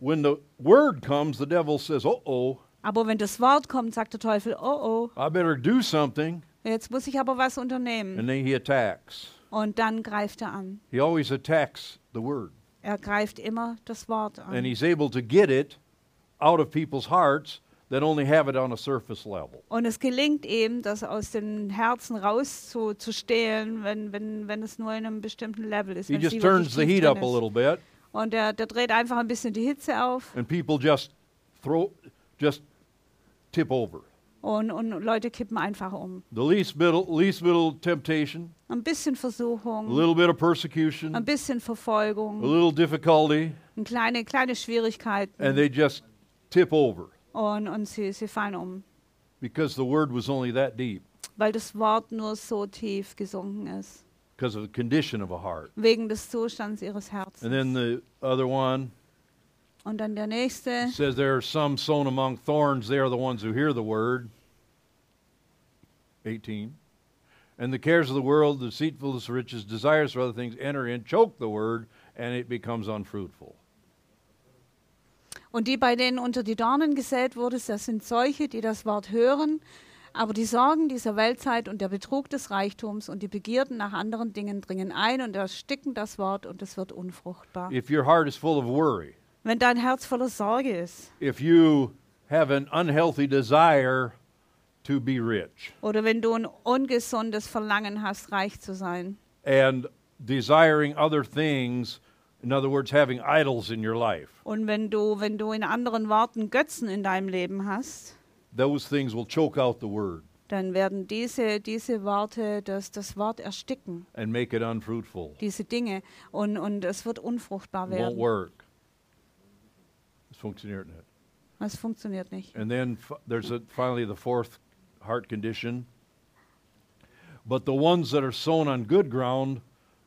Speaker 1: when the word comes, the devil says, "Uh oh,
Speaker 2: Aber wenn das Wort kommt, sagt der Teufel, oh
Speaker 1: I better do something,"
Speaker 2: oh, jetzt muss ich aber was unternehmen.
Speaker 1: and then he attacks.
Speaker 2: Und dann greift er an.
Speaker 1: He always attacks the word,
Speaker 2: Er greift immer das Wort
Speaker 1: and
Speaker 2: an.
Speaker 1: he's able to get it out of people's hearts that only have it on a surface level.
Speaker 2: Und es gelingt ihm, das aus den Herzen rauszustehlen, zu stehlen, wenn, wenn, wenn es nur in einem bestimmten Level ist.
Speaker 1: He just turns the heat up a little bit,
Speaker 2: Und der, der dreht einfach ein bisschen die Hitze auf.
Speaker 1: And people just throw, just tip over.
Speaker 2: und, und Leute kippen einfach um.
Speaker 1: The least little, least little temptation,
Speaker 2: Ein bisschen
Speaker 1: a
Speaker 2: Versuchung,
Speaker 1: little bit of persecution,
Speaker 2: ein bisschen
Speaker 1: a
Speaker 2: Verfolgung,
Speaker 1: little difficulty,
Speaker 2: eine kleine, kleine Schwierigkeiten.
Speaker 1: And they just tip over.
Speaker 2: Und, und sie, sie fallen um,
Speaker 1: because the word was only that deep.
Speaker 2: Weil das Wort nur so tief gesunken ist,
Speaker 1: because of the condition of a heart.
Speaker 2: wegen des Zustands ihres
Speaker 1: And
Speaker 2: Herzens.
Speaker 1: then the other one
Speaker 2: Und dann der nächste,
Speaker 1: says there are some sown among thorns. They are the ones who hear the word. 18. And the cares of the world, the deceitfulness of riches, desires for other things enter in, choke the word, and it becomes unfruitful.
Speaker 2: Und die, bei denen unter die Dornen gesät wurde, das sind solche, die das Wort hören, aber die Sorgen dieser Weltzeit und der Betrug des Reichtums und die Begierden nach anderen Dingen dringen ein und ersticken das Wort und es wird unfruchtbar.
Speaker 1: If your heart is full of worry,
Speaker 2: Wenn dein Herz voller Sorge ist.
Speaker 1: if you have an unhealthy desire to be rich,
Speaker 2: oder wenn du ein ungesundes Verlangen hast, reich zu sein.
Speaker 1: and desiring other things, in other words, having idols in your life,
Speaker 2: und wenn du, wenn du in anderen Worten Götzen in deinem Leben hast,
Speaker 1: those things will choke out the word
Speaker 2: dann werden diese, diese Worte das, das Wort ersticken,
Speaker 1: and make it unfruitful.
Speaker 2: diese Dinge, und, und es wird unfruchtbar
Speaker 1: It won't
Speaker 2: werden.
Speaker 1: work. Es funktioniert nicht.
Speaker 2: Es funktioniert nicht.
Speaker 1: And then there's a, finally the fourth heart condition. But the ones that are sown on good ground,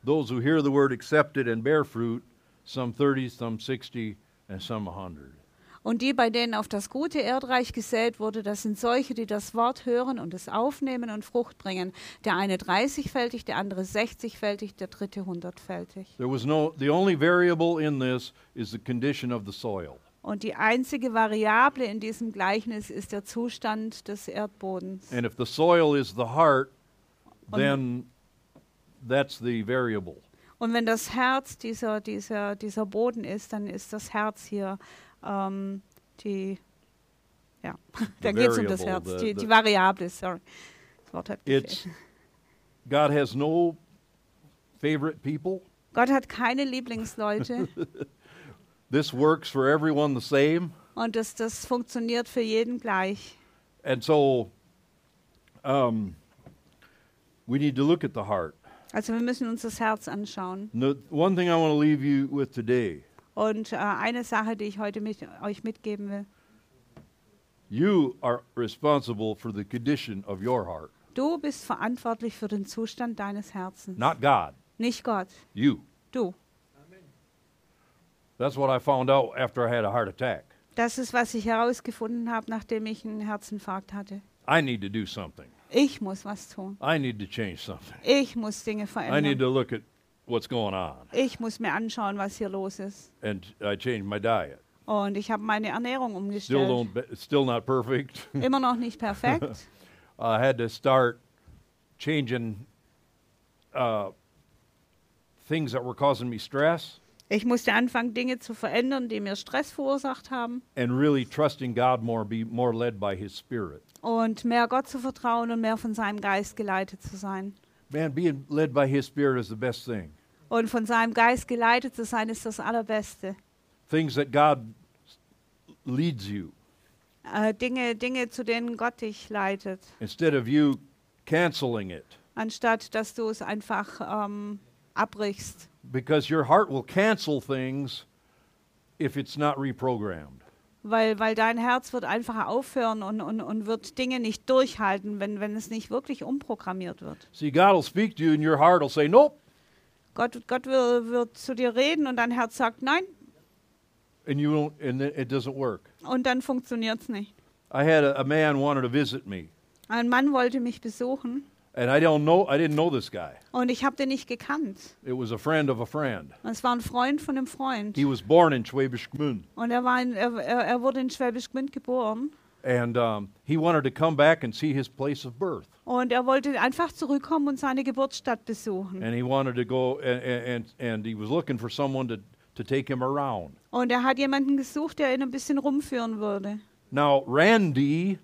Speaker 1: those who hear the word, accept it, and bear fruit, some 30, some 60, and some 100.
Speaker 2: Und die, bei denen auf das gute Erdreich gesät wurde, das sind solche, die das Wort hören und es aufnehmen und Frucht bringen. Der eine 30-fältig, der andere 60-fältig, der dritte 100-fältig.
Speaker 1: There was no, the only variable in this is the condition of the soil.
Speaker 2: Und die einzige Variable in diesem Gleichnis ist der Zustand des Erdbodens.
Speaker 1: And if the soil is the heart,
Speaker 2: Und-
Speaker 1: then that's the variable.
Speaker 2: Und wenn das Herz dieser, dieser, dieser Boden ist, dann ist das Herz hier ähm, die, ja, da geht es um das Herz,
Speaker 1: the-
Speaker 2: die, die Variable, sorry. Das Wort hat
Speaker 1: It's. God has no favorite people.
Speaker 2: Gott hat keine Lieblingsleute
Speaker 1: This works for everyone the same.
Speaker 2: und das, das funktioniert für jeden gleich.
Speaker 1: And so um, we need to look at the heart.
Speaker 2: Also wir müssen uns das Herz anschauen.
Speaker 1: No, one thing I want to leave you with today
Speaker 2: Und äh, eine Sache, die ich heute mit, euch mitgeben will.
Speaker 1: you are responsible for the condition of your heart,
Speaker 2: Du bist verantwortlich für den Zustand deines Herzens.
Speaker 1: not God.
Speaker 2: Nicht Gott,
Speaker 1: You.
Speaker 2: du.
Speaker 1: That's what I found out after I had a heart attack.
Speaker 2: Das ist, was ich herausgefunden habe, nachdem ich einen Herzinfarkt hatte.
Speaker 1: I need to do something.
Speaker 2: Ich muss was tun.
Speaker 1: I need to change something.
Speaker 2: Ich muss Dinge
Speaker 1: I need
Speaker 2: verändern.
Speaker 1: to look at what's going on.
Speaker 2: Ich muss mir anschauen, was hier los ist.
Speaker 1: And I changed my diet.
Speaker 2: Und ich habe meine Ernährung
Speaker 1: Still
Speaker 2: umgestellt.
Speaker 1: don't still not perfect.
Speaker 2: Immer noch nicht perfekt.
Speaker 1: I had to start changing uh, things that were causing me stress
Speaker 2: Ich musste anfangen, Dinge zu verändern, die mir Stress verursacht haben.
Speaker 1: and really trusting God more, be more led by His Spirit.
Speaker 2: Und mehr Gott zu vertrauen und mehr von seinem Geist geleitet zu sein.
Speaker 1: Man, being led by His Spirit is the best thing.
Speaker 2: Und von seinem Geist geleitet zu sein, ist das Allerbeste.
Speaker 1: Things that God leads you
Speaker 2: Äh, Dinge, Dinge, zu denen Gott dich leitet.
Speaker 1: instead of you canceling it.
Speaker 2: Anstatt, dass du es einfach ähm, abbrichst.
Speaker 1: Because your heart will cancel things if it's not reprogrammed.
Speaker 2: Weil, weil dein Herz wird einfach aufhören und, und, und wird Dinge nicht durchhalten, wenn, wenn es nicht wirklich umprogrammiert wird.
Speaker 1: See, God will speak to you and your heart will say, Nope.
Speaker 2: Gott, Gott will, wird zu dir reden und dein Herz sagt nein
Speaker 1: And you don't and it doesn't work.
Speaker 2: und dann funktioniert es nicht.
Speaker 1: I had a, a man wanted to visit me,
Speaker 2: Ein Mann wollte mich besuchen
Speaker 1: and I don't know. I didn't know this guy.
Speaker 2: und ich habe den nicht gekannt.
Speaker 1: It was a friend of a friend.
Speaker 2: Und es war ein Freund von einem Freund.
Speaker 1: He was born in Schwäbisch Gmünd,
Speaker 2: Und er, war in, er, er er wurde in Schwäbisch Gmünd geboren.
Speaker 1: And um, he wanted to come back and see his place of birth,
Speaker 2: Und er wollte einfach zurückkommen und seine Geburtsstadt besuchen.
Speaker 1: and he wanted to go, and and, and he was looking for someone to to take him around.
Speaker 2: Und er hat jemanden gesucht, der ihn ein bisschen rumführen würde.
Speaker 1: Now Randy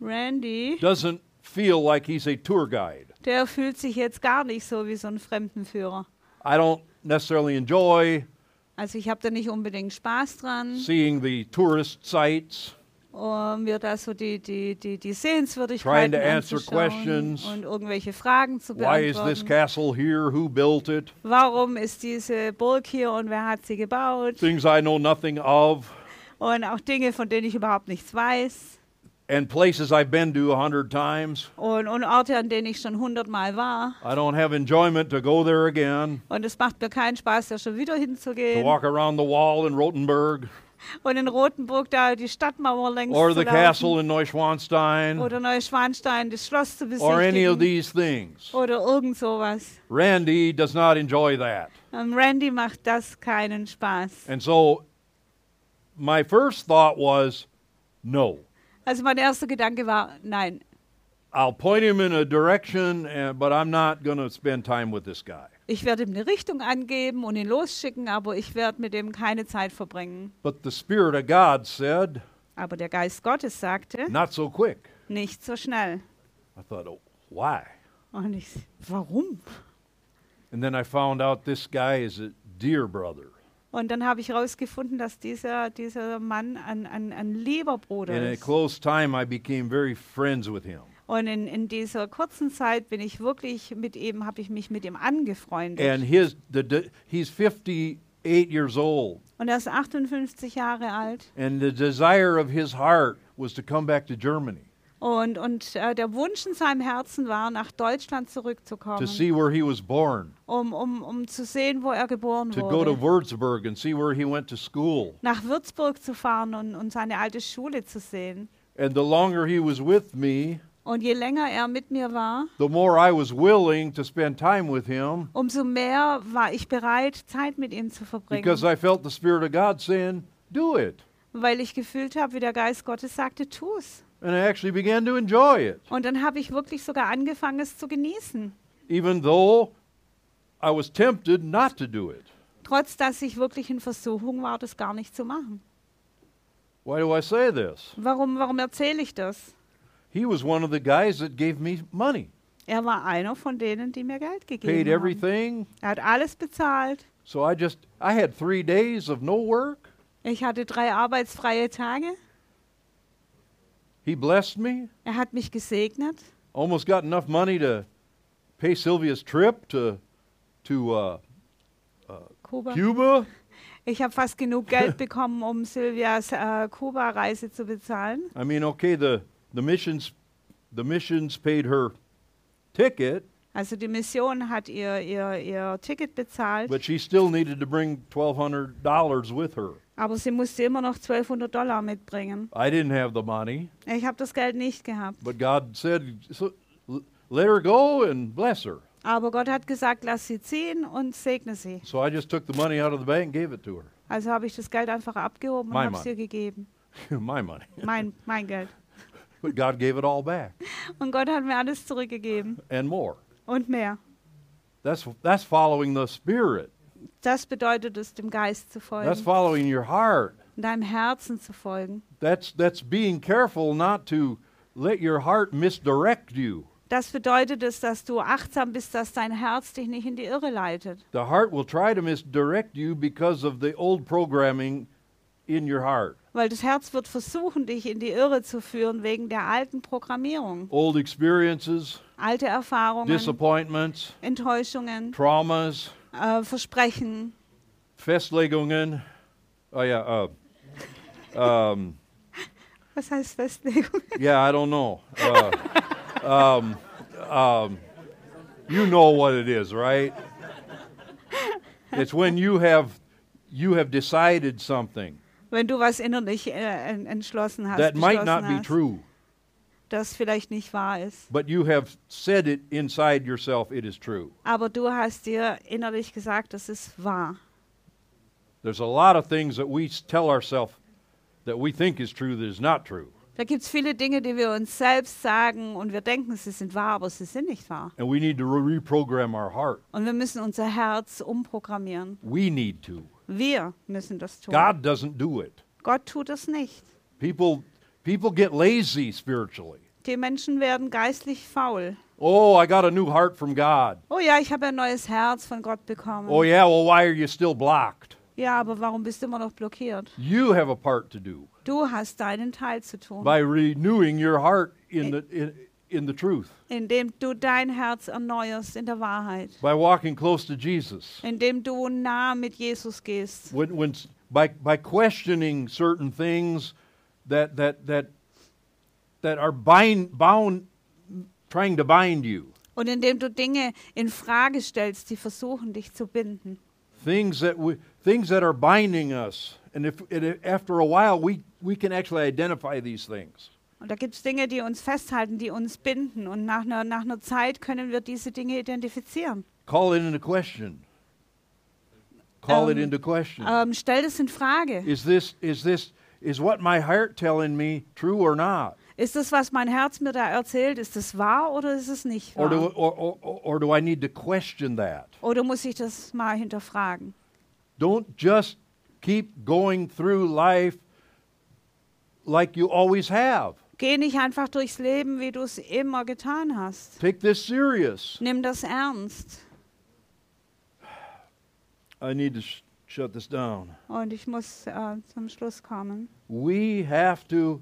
Speaker 2: Randy,
Speaker 1: doesn't feel like he's a tour guide.
Speaker 2: der fühlt sich jetzt gar nicht so wie so ein Fremdenführer.
Speaker 1: I don't necessarily enjoy
Speaker 2: Also ich habe da nicht unbedingt Spaß dran,
Speaker 1: seeing the tourist sites.
Speaker 2: Um mir da so die, die, die, die Sehenswürdigkeiten
Speaker 1: to
Speaker 2: anzuschauen und irgendwelche Fragen zu
Speaker 1: Why is this
Speaker 2: beantworten.
Speaker 1: castle here? Who built it?
Speaker 2: Warum ist diese Burg hier und wer hat sie gebaut?
Speaker 1: Things I know nothing of,
Speaker 2: Und auch Dinge, von denen ich überhaupt nichts weiß.
Speaker 1: and places I've been to a hundred times.
Speaker 2: Und, und Orte, an denen ich schon hundertmal war.
Speaker 1: I don't have enjoyment to go there again,
Speaker 2: Und es macht mir keinen Spaß, da schon wieder
Speaker 1: to
Speaker 2: hinzugehen.
Speaker 1: walk around the wall in Rothenburg,
Speaker 2: Und in Rothenburg da die Stadtmauer längs
Speaker 1: or the castle in Neuschwanstein,
Speaker 2: Oder Neuschwanstein, das Schloss zu
Speaker 1: or any of these things.
Speaker 2: Oder irgend sowas.
Speaker 1: Randy does not enjoy that.
Speaker 2: Ähm, Randy macht das keinen Spaß.
Speaker 1: And so my first thought was no.
Speaker 2: Also mein erster Gedanke war, nein,
Speaker 1: I'll point him in a direction, uh, but I'm not going to spend time with this guy.
Speaker 2: Ich werde ihm eine Richtung angeben und ihn losschicken, aber ich werde mit ihm keine Zeit verbringen.
Speaker 1: But the Spirit of God said,
Speaker 2: Aber der Geist Gottes sagte,
Speaker 1: not so quick.
Speaker 2: nicht so schnell.
Speaker 1: I thought, oh, why?
Speaker 2: Und ich, warum?
Speaker 1: And then I found out this guy is a dear brother.
Speaker 2: Und dann habe ich herausgefunden, dass dieser, dieser Mann ein, ein, ein lieber Bruder
Speaker 1: In a
Speaker 2: ist.
Speaker 1: close time, I became very friends with him.
Speaker 2: Und in, in dieser kurzen Zeit bin ich wirklich mit ihm, habe ich mich mit ihm angefreundet.
Speaker 1: And his, the, the, he's 58 years old,
Speaker 2: Und er ist 58 Jahre alt.
Speaker 1: and the desire of his heart was to come back to Germany
Speaker 2: Und, und äh, der Wunsch in seinem Herzen war, nach Deutschland zurückzukommen,
Speaker 1: to see where he was born,
Speaker 2: um, um, um zu sehen, wo er geboren
Speaker 1: to go to
Speaker 2: wurde.
Speaker 1: Würzburg and see where he went to school.
Speaker 2: Nach Würzburg zu fahren und, und seine alte Schule zu sehen.
Speaker 1: And the longer he was with me,
Speaker 2: Und je länger er mit mir war,
Speaker 1: the more I was willing to spend time with him
Speaker 2: umso mehr war ich bereit, Zeit mit ihm zu verbringen.
Speaker 1: because I felt the Spirit of God saying, Do it.
Speaker 2: weil ich gefühlt habe, wie der Geist Gottes sagte, tu's.
Speaker 1: And I actually began to enjoy it,
Speaker 2: Und dann habe ich wirklich sogar angefangen, es zu genießen.
Speaker 1: even though I was tempted not to do it.
Speaker 2: Trotz dass ich wirklich in Versuchung war, das gar nicht zu machen.
Speaker 1: Why do I say this?
Speaker 2: Warum, warum erzähle ich das?
Speaker 1: He was one of the guys that gave me money,
Speaker 2: Er war einer von denen, die mir Geld
Speaker 1: paid
Speaker 2: gegeben haben.
Speaker 1: everything.
Speaker 2: Er hat alles bezahlt.
Speaker 1: So I just, I had three days of no work.
Speaker 2: Ich hatte drei arbeitsfreie Tage.
Speaker 1: He blessed me,
Speaker 2: Er hat mich gesegnet.
Speaker 1: almost got enough money to pay Sylvia's trip to, to uh,
Speaker 2: Kuba.
Speaker 1: Cuba.
Speaker 2: Ich habe fast genug Geld bekommen, um Silvias äh, Kuba-Reise zu bezahlen.
Speaker 1: I mean, okay, the, the missions, the missions paid her ticket,
Speaker 2: Also die Mission hat ihr, ihr, ihr Ticket bezahlt,
Speaker 1: but she still needed to bring $1,200 with her.
Speaker 2: aber sie musste immer noch 1200 Dollar mitbringen.
Speaker 1: I didn't have the money,
Speaker 2: Ich habe das Geld nicht gehabt.
Speaker 1: but God said, so, let her go and bless her.
Speaker 2: Aber Gott hat gesagt, lass sie ziehen und segne sie.
Speaker 1: So I just took the money out of the bank and gave it to her.
Speaker 2: Also habe ich das Geld einfach abgehoben und habe es ihr gegeben.
Speaker 1: My money.
Speaker 2: Mein, mein Geld.
Speaker 1: But God gave it all back
Speaker 2: Und Gott hat mir alles zurückgegeben
Speaker 1: and more.
Speaker 2: und mehr.
Speaker 1: That's, that's following the Spirit.
Speaker 2: Das bedeutet es, dem Geist zu
Speaker 1: That's
Speaker 2: folgen,
Speaker 1: following your heart.
Speaker 2: deinem Herzen zu folgen.
Speaker 1: That's, that's being careful not to let your heart misdirect you.
Speaker 2: Das bedeutet es, dass du achtsam bist, dass dein Herz dich nicht in die Irre leitet.
Speaker 1: The heart will try to misdirect you because of the old programming in your heart,
Speaker 2: Weil das Herz wird versuchen, dich in die Irre zu führen wegen der alten Programmierung.
Speaker 1: old experiences,
Speaker 2: Alte Erfahrungen,
Speaker 1: disappointments,
Speaker 2: Enttäuschungen,
Speaker 1: traumas,
Speaker 2: äh, Versprechen.
Speaker 1: Festlegungen. Oh, yeah. Uh, um,
Speaker 2: Was heißt Festlegung?
Speaker 1: yeah, I don't know. Uh, um, um, you know what it is, right? It's when you have you have decided something
Speaker 2: Wenn du was innerlich äh, en- entschlossen hast,
Speaker 1: that might not be
Speaker 2: hast,
Speaker 1: true,
Speaker 2: das vielleicht nicht wahr ist.
Speaker 1: but you have said it inside yourself, it is true.
Speaker 2: Aber du hast dir innerlich gesagt, das ist wahr.
Speaker 1: There's a lot of things that we tell ourselves that we think is true that is not true.
Speaker 2: Da gibt es viele Dinge, die wir uns selbst sagen und wir denken, sie sind wahr, aber sie sind nicht wahr.
Speaker 1: And we need to re- reprogram our heart.
Speaker 2: Und wir müssen unser Herz umprogrammieren.
Speaker 1: We need to.
Speaker 2: Wir müssen das tun.
Speaker 1: God doesn't do it.
Speaker 2: Gott tut es nicht.
Speaker 1: People people get lazy spiritually.
Speaker 2: Die Menschen werden geistlich faul.
Speaker 1: Oh, I got a new heart from God.
Speaker 2: Oh ja, ich habe ein neues Herz von Gott bekommen.
Speaker 1: Oh yeah, well why are you still blocked?
Speaker 2: Ja, aber warum bist du immer noch blockiert?
Speaker 1: You have a part to do
Speaker 2: Du hast deinen Teil zu tun,
Speaker 1: by renewing your heart in the in, in the truth.
Speaker 2: indem du dein Herz erneuerst in der Wahrheit,
Speaker 1: By walking close to Jesus.
Speaker 2: indem du nah mit Jesus gehst,
Speaker 1: When when s- by by questioning certain things that that that that are bind bound trying to bind you.
Speaker 2: und indem du Dinge in Frage stellst, die versuchen dich zu binden.
Speaker 1: things that we, things that are binding us and if, and after a while we, we can actually identify these things
Speaker 2: Und da gibt es Dinge, die uns festhalten, die uns binden. Und nach einer, nach einer Zeit können wir diese Dinge identifizieren.
Speaker 1: call it into question call it
Speaker 2: Um,
Speaker 1: into question
Speaker 2: Ähm, stell das in Frage.
Speaker 1: is this is this is what my heart telling me true or not
Speaker 2: Ist das, was mein Herz mir da erzählt, ist das wahr oder ist es nicht
Speaker 1: or do,
Speaker 2: wahr?
Speaker 1: or, or, or do i need to question that
Speaker 2: Oder muss ich das mal hinterfragen?
Speaker 1: Don't just keep going through life like you always have
Speaker 2: Geh nicht einfach durchs Leben, wie du es immer getan hast.
Speaker 1: take this serious
Speaker 2: Nimm das ernst.
Speaker 1: i need to sh- shut this down
Speaker 2: Und ich muss äh, zum Schluss kommen.
Speaker 1: We have to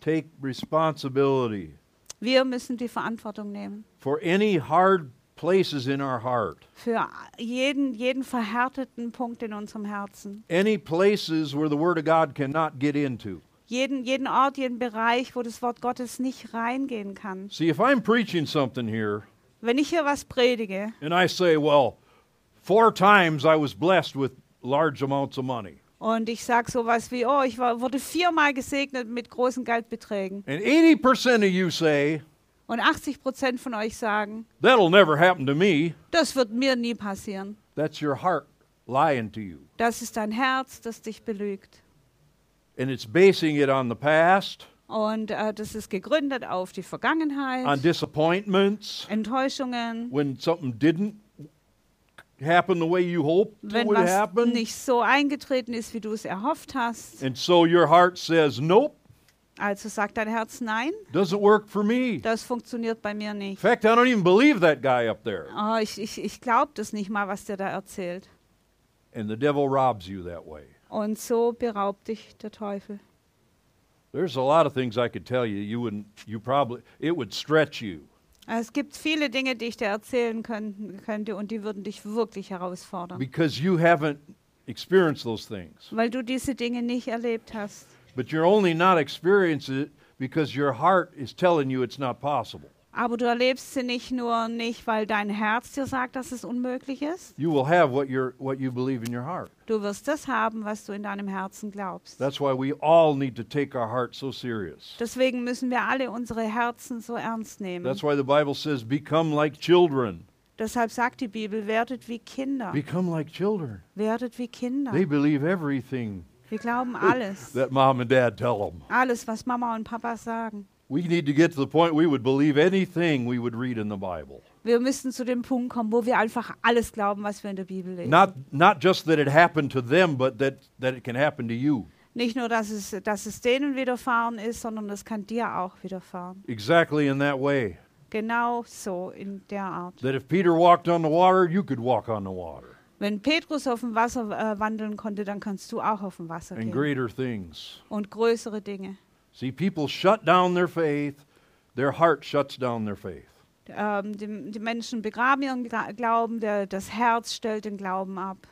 Speaker 1: take responsibility
Speaker 2: Wir müssen die Verantwortung nehmen
Speaker 1: for any hard places in our heart,
Speaker 2: für jeden, jeden verhärteten Punkt in unserem Herzen.
Speaker 1: any places where the Word of God cannot get into.
Speaker 2: Jeden, jeden Ort, jeden Bereich, wo das Wort Gottes nicht reingehen kann.
Speaker 1: See, if I'm preaching something here
Speaker 2: Wenn ich hier was predige
Speaker 1: and I say, well, four times I was blessed with large amounts of money,
Speaker 2: und ich sage sowas wie, oh, ich war, wurde viermal gesegnet mit großen Geldbeträgen
Speaker 1: and 80% of you say,
Speaker 2: und 80 Prozent von euch sagen,
Speaker 1: that'll never happen to me,
Speaker 2: das wird mir nie passieren.
Speaker 1: that's your heart lying to you.
Speaker 2: Das ist dein Herz, das dich belügt.
Speaker 1: And it's basing it on the past,
Speaker 2: Und äh, das ist gegründet auf die Vergangenheit,
Speaker 1: on disappointments,
Speaker 2: Enttäuschungen,
Speaker 1: when something didn't happen the way you hoped it
Speaker 2: wenn
Speaker 1: would
Speaker 2: was
Speaker 1: happen.
Speaker 2: nicht so eingetreten ist, wie du es erhofft hast.
Speaker 1: And so your heart says, nope,
Speaker 2: Also sagt dein Herz, nein,
Speaker 1: doesn't work for me.
Speaker 2: das funktioniert bei mir
Speaker 1: In
Speaker 2: nicht.
Speaker 1: fact, I don't even believe that guy up there.
Speaker 2: Oh, ich ich, ich glaube das nicht mal, was der da erzählt.
Speaker 1: And the devil robs you that way.
Speaker 2: Und so beraubt dich der Teufel.
Speaker 1: There's a lot of things I could tell you. You wouldn't, you probably, it would stretch you.
Speaker 2: Es gibt viele Dinge, die ich dir erzählen könnten, könnte und die würden dich wirklich herausfordern,
Speaker 1: because you haven't experienced those things.
Speaker 2: weil du diese Dinge nicht erlebt hast.
Speaker 1: But you're only not experiencing it because your heart is telling you it's not possible.
Speaker 2: Aber du erlebst sie nicht nur nicht, weil dein Herz dir sagt, dass es unmöglich ist.
Speaker 1: You will have what, what you believe in your heart.
Speaker 2: Du wirst das haben, was du in deinem Herzen glaubst.
Speaker 1: That's why we all need to take our heart so serious.
Speaker 2: Deswegen müssen wir alle unsere Herzen so ernst nehmen.
Speaker 1: That's why the Bible says, become like children.
Speaker 2: Deshalb sagt die Bibel, werdet wie Kinder.
Speaker 1: Become like children.
Speaker 2: Werdet wie Kinder.
Speaker 1: They believe everything
Speaker 2: Wir glauben alles.
Speaker 1: that mom and dad tell them.
Speaker 2: Alles, was Mama und Papa sagen.
Speaker 1: We need to get to the point we would believe anything we would read in the Bible.
Speaker 2: Wir müssen zu dem Punkt kommen, wo wir einfach alles glauben, was wir in der Bibel lesen.
Speaker 1: Not, not just that it happened to them, but that, that it can happen to you.
Speaker 2: Nicht nur, dass es, dass es denen widerfahren ist, sondern es kann dir auch widerfahren.
Speaker 1: Exactly in that way.
Speaker 2: Genau so in der Art.
Speaker 1: That if Peter walked on the water, you could walk on the water.
Speaker 2: Wenn Petrus auf dem Wasser äh, wandeln konnte, dann kannst du auch auf dem Wasser
Speaker 1: And
Speaker 2: gehen.
Speaker 1: greater things.
Speaker 2: Und größere Dinge.
Speaker 1: See, people shut down their faith, their heart shuts down their faith.
Speaker 2: Ähm, die, die Menschen begraben ihren Gla- Glauben, der, das Herz stellt den Glauben ab.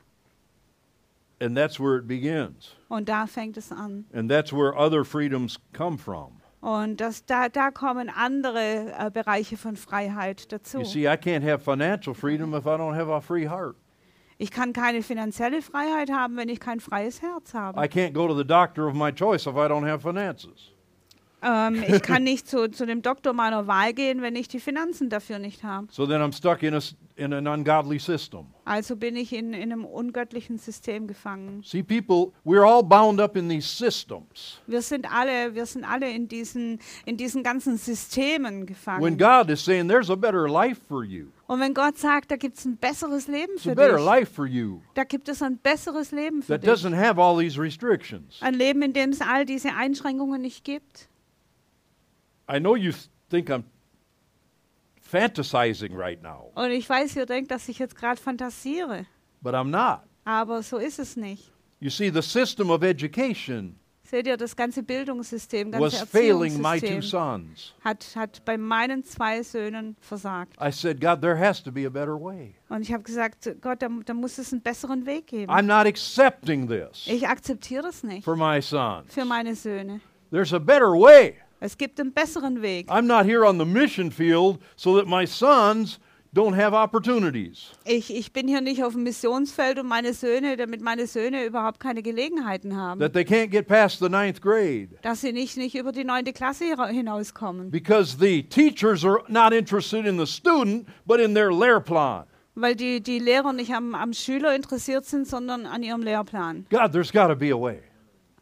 Speaker 1: And that's where it begins.
Speaker 2: Und da fängt es an.
Speaker 1: And that's where other freedoms come from.
Speaker 2: Und das, da, da kommen andere äh, Bereiche von Freiheit dazu.
Speaker 1: You see, I can't have financial freedom if I don't have a free heart.
Speaker 2: Ich kann keine finanzielle Freiheit haben, wenn ich kein freies Herz
Speaker 1: I
Speaker 2: habe.
Speaker 1: can't go to the doctor of my choice if I don't have finances.
Speaker 2: Ähm, ich kann nicht zu, zu dem Doktor meiner Wahl gehen, wenn ich die Finanzen dafür nicht habe.
Speaker 1: So then I'm stuck in, a, in an ungodly system.
Speaker 2: Also bin ich in, in einem ungöttlichen System gefangen.
Speaker 1: See, people, we're all bound up in these systems.
Speaker 2: Wir sind alle, wir sind alle in diesen, in diesen ganzen Systemen
Speaker 1: When
Speaker 2: gefangen.
Speaker 1: God is saying there's a better life for you,
Speaker 2: Und wenn Gott sagt, da gibt es ein besseres Leben für dich,
Speaker 1: life for you
Speaker 2: da gibt es ein besseres Leben für dich.
Speaker 1: doesn't have all these restrictions.
Speaker 2: Ein Leben, in dem es all diese Einschränkungen nicht gibt.
Speaker 1: I know you think I'm fantasizing right now,
Speaker 2: Und ich weiß, ihr denkt, dass ich jetzt gerade fantasiere.
Speaker 1: but I'm not.
Speaker 2: Aber so ist es nicht.
Speaker 1: You see, the system of education
Speaker 2: Seht ihr, das ganze Bildungssystem,
Speaker 1: was
Speaker 2: ganze
Speaker 1: failing my two
Speaker 2: Erziehungssystem
Speaker 1: sons.
Speaker 2: hat, hat bei meinen zwei Söhnen versagt.
Speaker 1: I said, God, there has to be a better way.
Speaker 2: Und ich habe gesagt, Gott, da, da muss es einen besseren Weg geben.
Speaker 1: I'm not accepting this
Speaker 2: Ich akzeptiere das nicht
Speaker 1: for my sons.
Speaker 2: für meine Söhne.
Speaker 1: There's a better way.
Speaker 2: Es gibt einen besseren Weg.
Speaker 1: I'm not here on the mission field so that my sons don't have opportunities.
Speaker 2: Ich, ich bin hier nicht auf dem Missionsfeld und meine Söhne, damit meine Söhne überhaupt keine Gelegenheiten haben.
Speaker 1: that they can't get past the ninth grade
Speaker 2: dass sie nicht, nicht über die neunte Klasse hinauskommen.
Speaker 1: because the teachers are not interested in the student but in their Lehrplan.
Speaker 2: Weil die, die Lehrer nicht am, am Schüler interessiert sind, sondern an ihrem Lehrplan.
Speaker 1: God, there's got to be a way.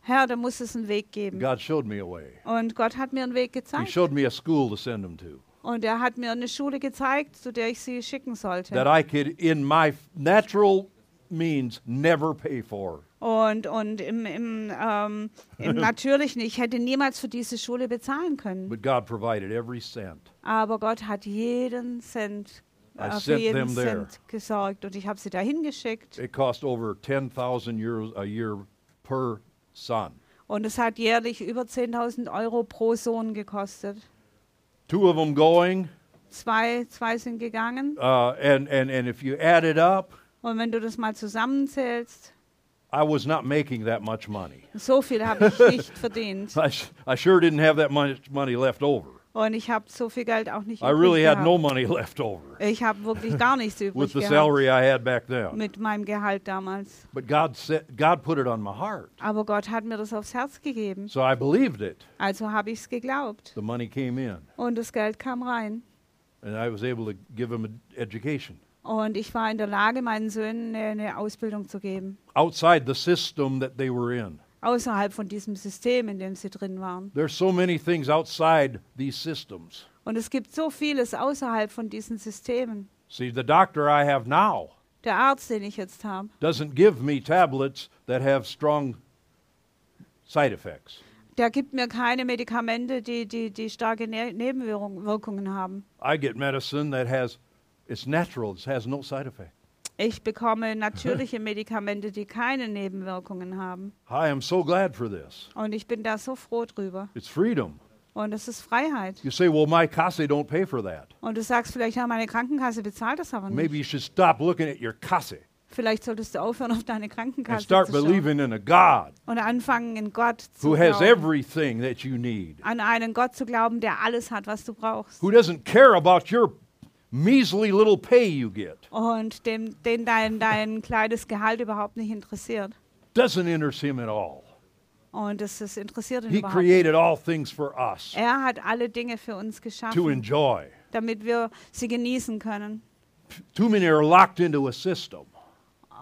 Speaker 2: Herr, da muss es einen Weg geben.
Speaker 1: God showed me a way.
Speaker 2: Und Gott hat mir einen Weg
Speaker 1: He
Speaker 2: gezeigt.
Speaker 1: showed me a school to send them to
Speaker 2: Und er hat mir eine Schule gezeigt, zu der ich sie schicken
Speaker 1: that
Speaker 2: sollte.
Speaker 1: I could, in my natural means, never pay for.
Speaker 2: Und, und im, im, ähm, im Natürlichen, ich hätte niemals für diese Schule bezahlen können.
Speaker 1: But God provided every cent.
Speaker 2: Aber Gott hat jeden Cent,
Speaker 1: I
Speaker 2: äh, für
Speaker 1: sent
Speaker 2: jeden
Speaker 1: them there.
Speaker 2: Cent gesorgt. Und ich habe sie dahin geschickt.
Speaker 1: It cost over 10,000 euros a year per son.
Speaker 2: Und es hat jährlich über 10.000 Euro pro Sohn gekostet.
Speaker 1: Two of them going,
Speaker 2: Zwei, zwei sind gegangen.
Speaker 1: uh, and, and, and if you add it up,
Speaker 2: Und wenn du das mal zusammenzählst,
Speaker 1: I was not making that much money.
Speaker 2: so viel habe ich nicht verdient.
Speaker 1: I, s- I sure didn't have that much money left over.
Speaker 2: Und ich habe so viel Geld auch nicht
Speaker 1: I
Speaker 2: übrig
Speaker 1: really had
Speaker 2: gehabt.
Speaker 1: no money left over
Speaker 2: Ich habe wirklich gar nichts
Speaker 1: with
Speaker 2: übrig
Speaker 1: the
Speaker 2: gehabt
Speaker 1: salary I had back then.
Speaker 2: mit meinem Gehalt damals.
Speaker 1: But God said, God put it on my heart.
Speaker 2: Aber Gott hat mir das aufs Herz gegeben.
Speaker 1: So I believed it.
Speaker 2: Also habe ich es geglaubt.
Speaker 1: The money came in,
Speaker 2: Und das Geld kam rein.
Speaker 1: and I was able to give them an education
Speaker 2: Und ich war in der Lage, meinen Söhnen eine, eine Ausbildung zu geben.
Speaker 1: outside the system that they were in.
Speaker 2: Außerhalb von diesem System, in dem sie drin waren.
Speaker 1: There's so many things outside these systems.
Speaker 2: Und es gibt so vieles außerhalb von diesen Systemen.
Speaker 1: See, the doctor I have now
Speaker 2: Der Arzt, den ich jetzt habe,
Speaker 1: doesn't give me tablets that have strong side effects.
Speaker 2: der gibt mir keine Medikamente, die, die, die starke ne Nebenwirkungen haben.
Speaker 1: I get medicine that has, it's natural, it has no side effect.
Speaker 2: Ich bekomme natürliche Medikamente, die keine Nebenwirkungen haben.
Speaker 1: I am so glad for this.
Speaker 2: Und ich bin da so froh drüber.
Speaker 1: It's freedom.
Speaker 2: Und es ist Freiheit.
Speaker 1: You say, well, my Kase don't pay for that.
Speaker 2: Und du sagst vielleicht, ja, meine Krankenkasse bezahlt das aber nicht.
Speaker 1: Maybe you should stop looking at your Kase
Speaker 2: Vielleicht solltest du aufhören, auf deine Krankenkasse
Speaker 1: start
Speaker 2: zu schauen.
Speaker 1: believing in a God
Speaker 2: Und anfangen, in Gott zu
Speaker 1: who has
Speaker 2: glauben.
Speaker 1: everything that you need,
Speaker 2: An einen Gott zu glauben, der alles hat, was du brauchst.
Speaker 1: who doesn't care about your measly little pay you get,
Speaker 2: Und dem, den dein, dein kleines Gehalt überhaupt nicht interessiert.
Speaker 1: doesn't interest him at all.
Speaker 2: Und das, das interessiert ihn
Speaker 1: He
Speaker 2: überhaupt nicht.
Speaker 1: created all things for us
Speaker 2: Er hat alle Dinge für uns
Speaker 1: to
Speaker 2: geschaffen,
Speaker 1: enjoy.
Speaker 2: damit wir sie genießen können.
Speaker 1: Too many are locked into a system.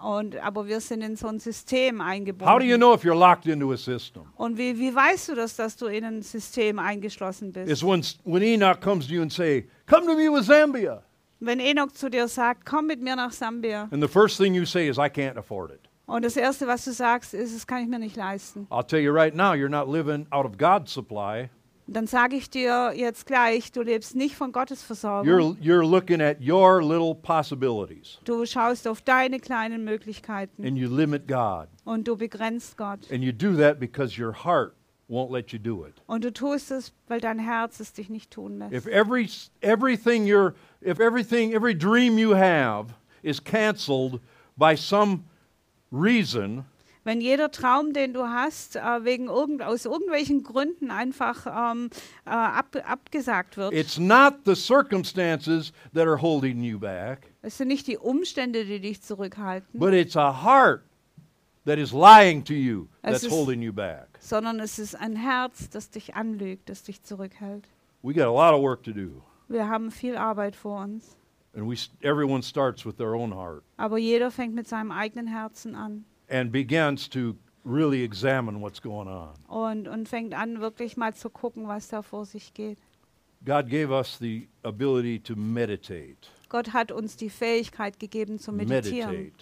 Speaker 2: Und, aber wir sind in so ein System eingebunden.
Speaker 1: How do you know if you're locked into a system?
Speaker 2: Und wie, wie weißt du das, dass du in ein System eingeschlossen bist?
Speaker 1: It's when, when Enoch comes to you and say, come to me with Zambia.
Speaker 2: Wenn Enoch zu dir sagt, komm mit mir nach Sambia.
Speaker 1: And the first thing you say is, I can't afford it.
Speaker 2: Und das Erste, was du sagst, ist, das kann ich mir nicht leisten.
Speaker 1: I'll tell you right now, you're not living out of God's supply.
Speaker 2: Dann sage ich dir jetzt gleich, du lebst nicht von Gottes Versorgung.
Speaker 1: You're, you're looking at your little possibilities
Speaker 2: Du schaust auf deine kleinen Möglichkeiten
Speaker 1: and you limit God.
Speaker 2: und du begrenzt Gott.
Speaker 1: And you do that because your heart won't let you do it.
Speaker 2: Und du tust es, weil dein Herz es dich nicht tun
Speaker 1: If
Speaker 2: lässt.
Speaker 1: every everything you're if everything every dream you have is canceled by some reason,
Speaker 2: Wenn jeder Traum, den du hast, äh, wegen irgend, aus irgendwelchen Gründen einfach ähm, äh, ab, abgesagt wird.
Speaker 1: It's not the circumstances that are holding you back,
Speaker 2: Es sind nicht die Umstände, die dich zurückhalten,
Speaker 1: but it's a heart that is lying to you that's
Speaker 2: ist-
Speaker 1: holding you back.
Speaker 2: sondern es ist ein Herz, das dich anlügt, das dich zurückhält.
Speaker 1: We got a lot of work to do,
Speaker 2: Wir haben viel Arbeit vor uns.
Speaker 1: and we everyone starts with their own heart
Speaker 2: Aber jeder fängt mit seinem eigenen Herzen an
Speaker 1: and begins to really examine what's going on.
Speaker 2: und, und fängt an, wirklich mal zu gucken, was da vor sich geht.
Speaker 1: God gave us the ability to meditate.
Speaker 2: Gott hat uns die Fähigkeit gegeben zu meditieren.
Speaker 1: Meditate.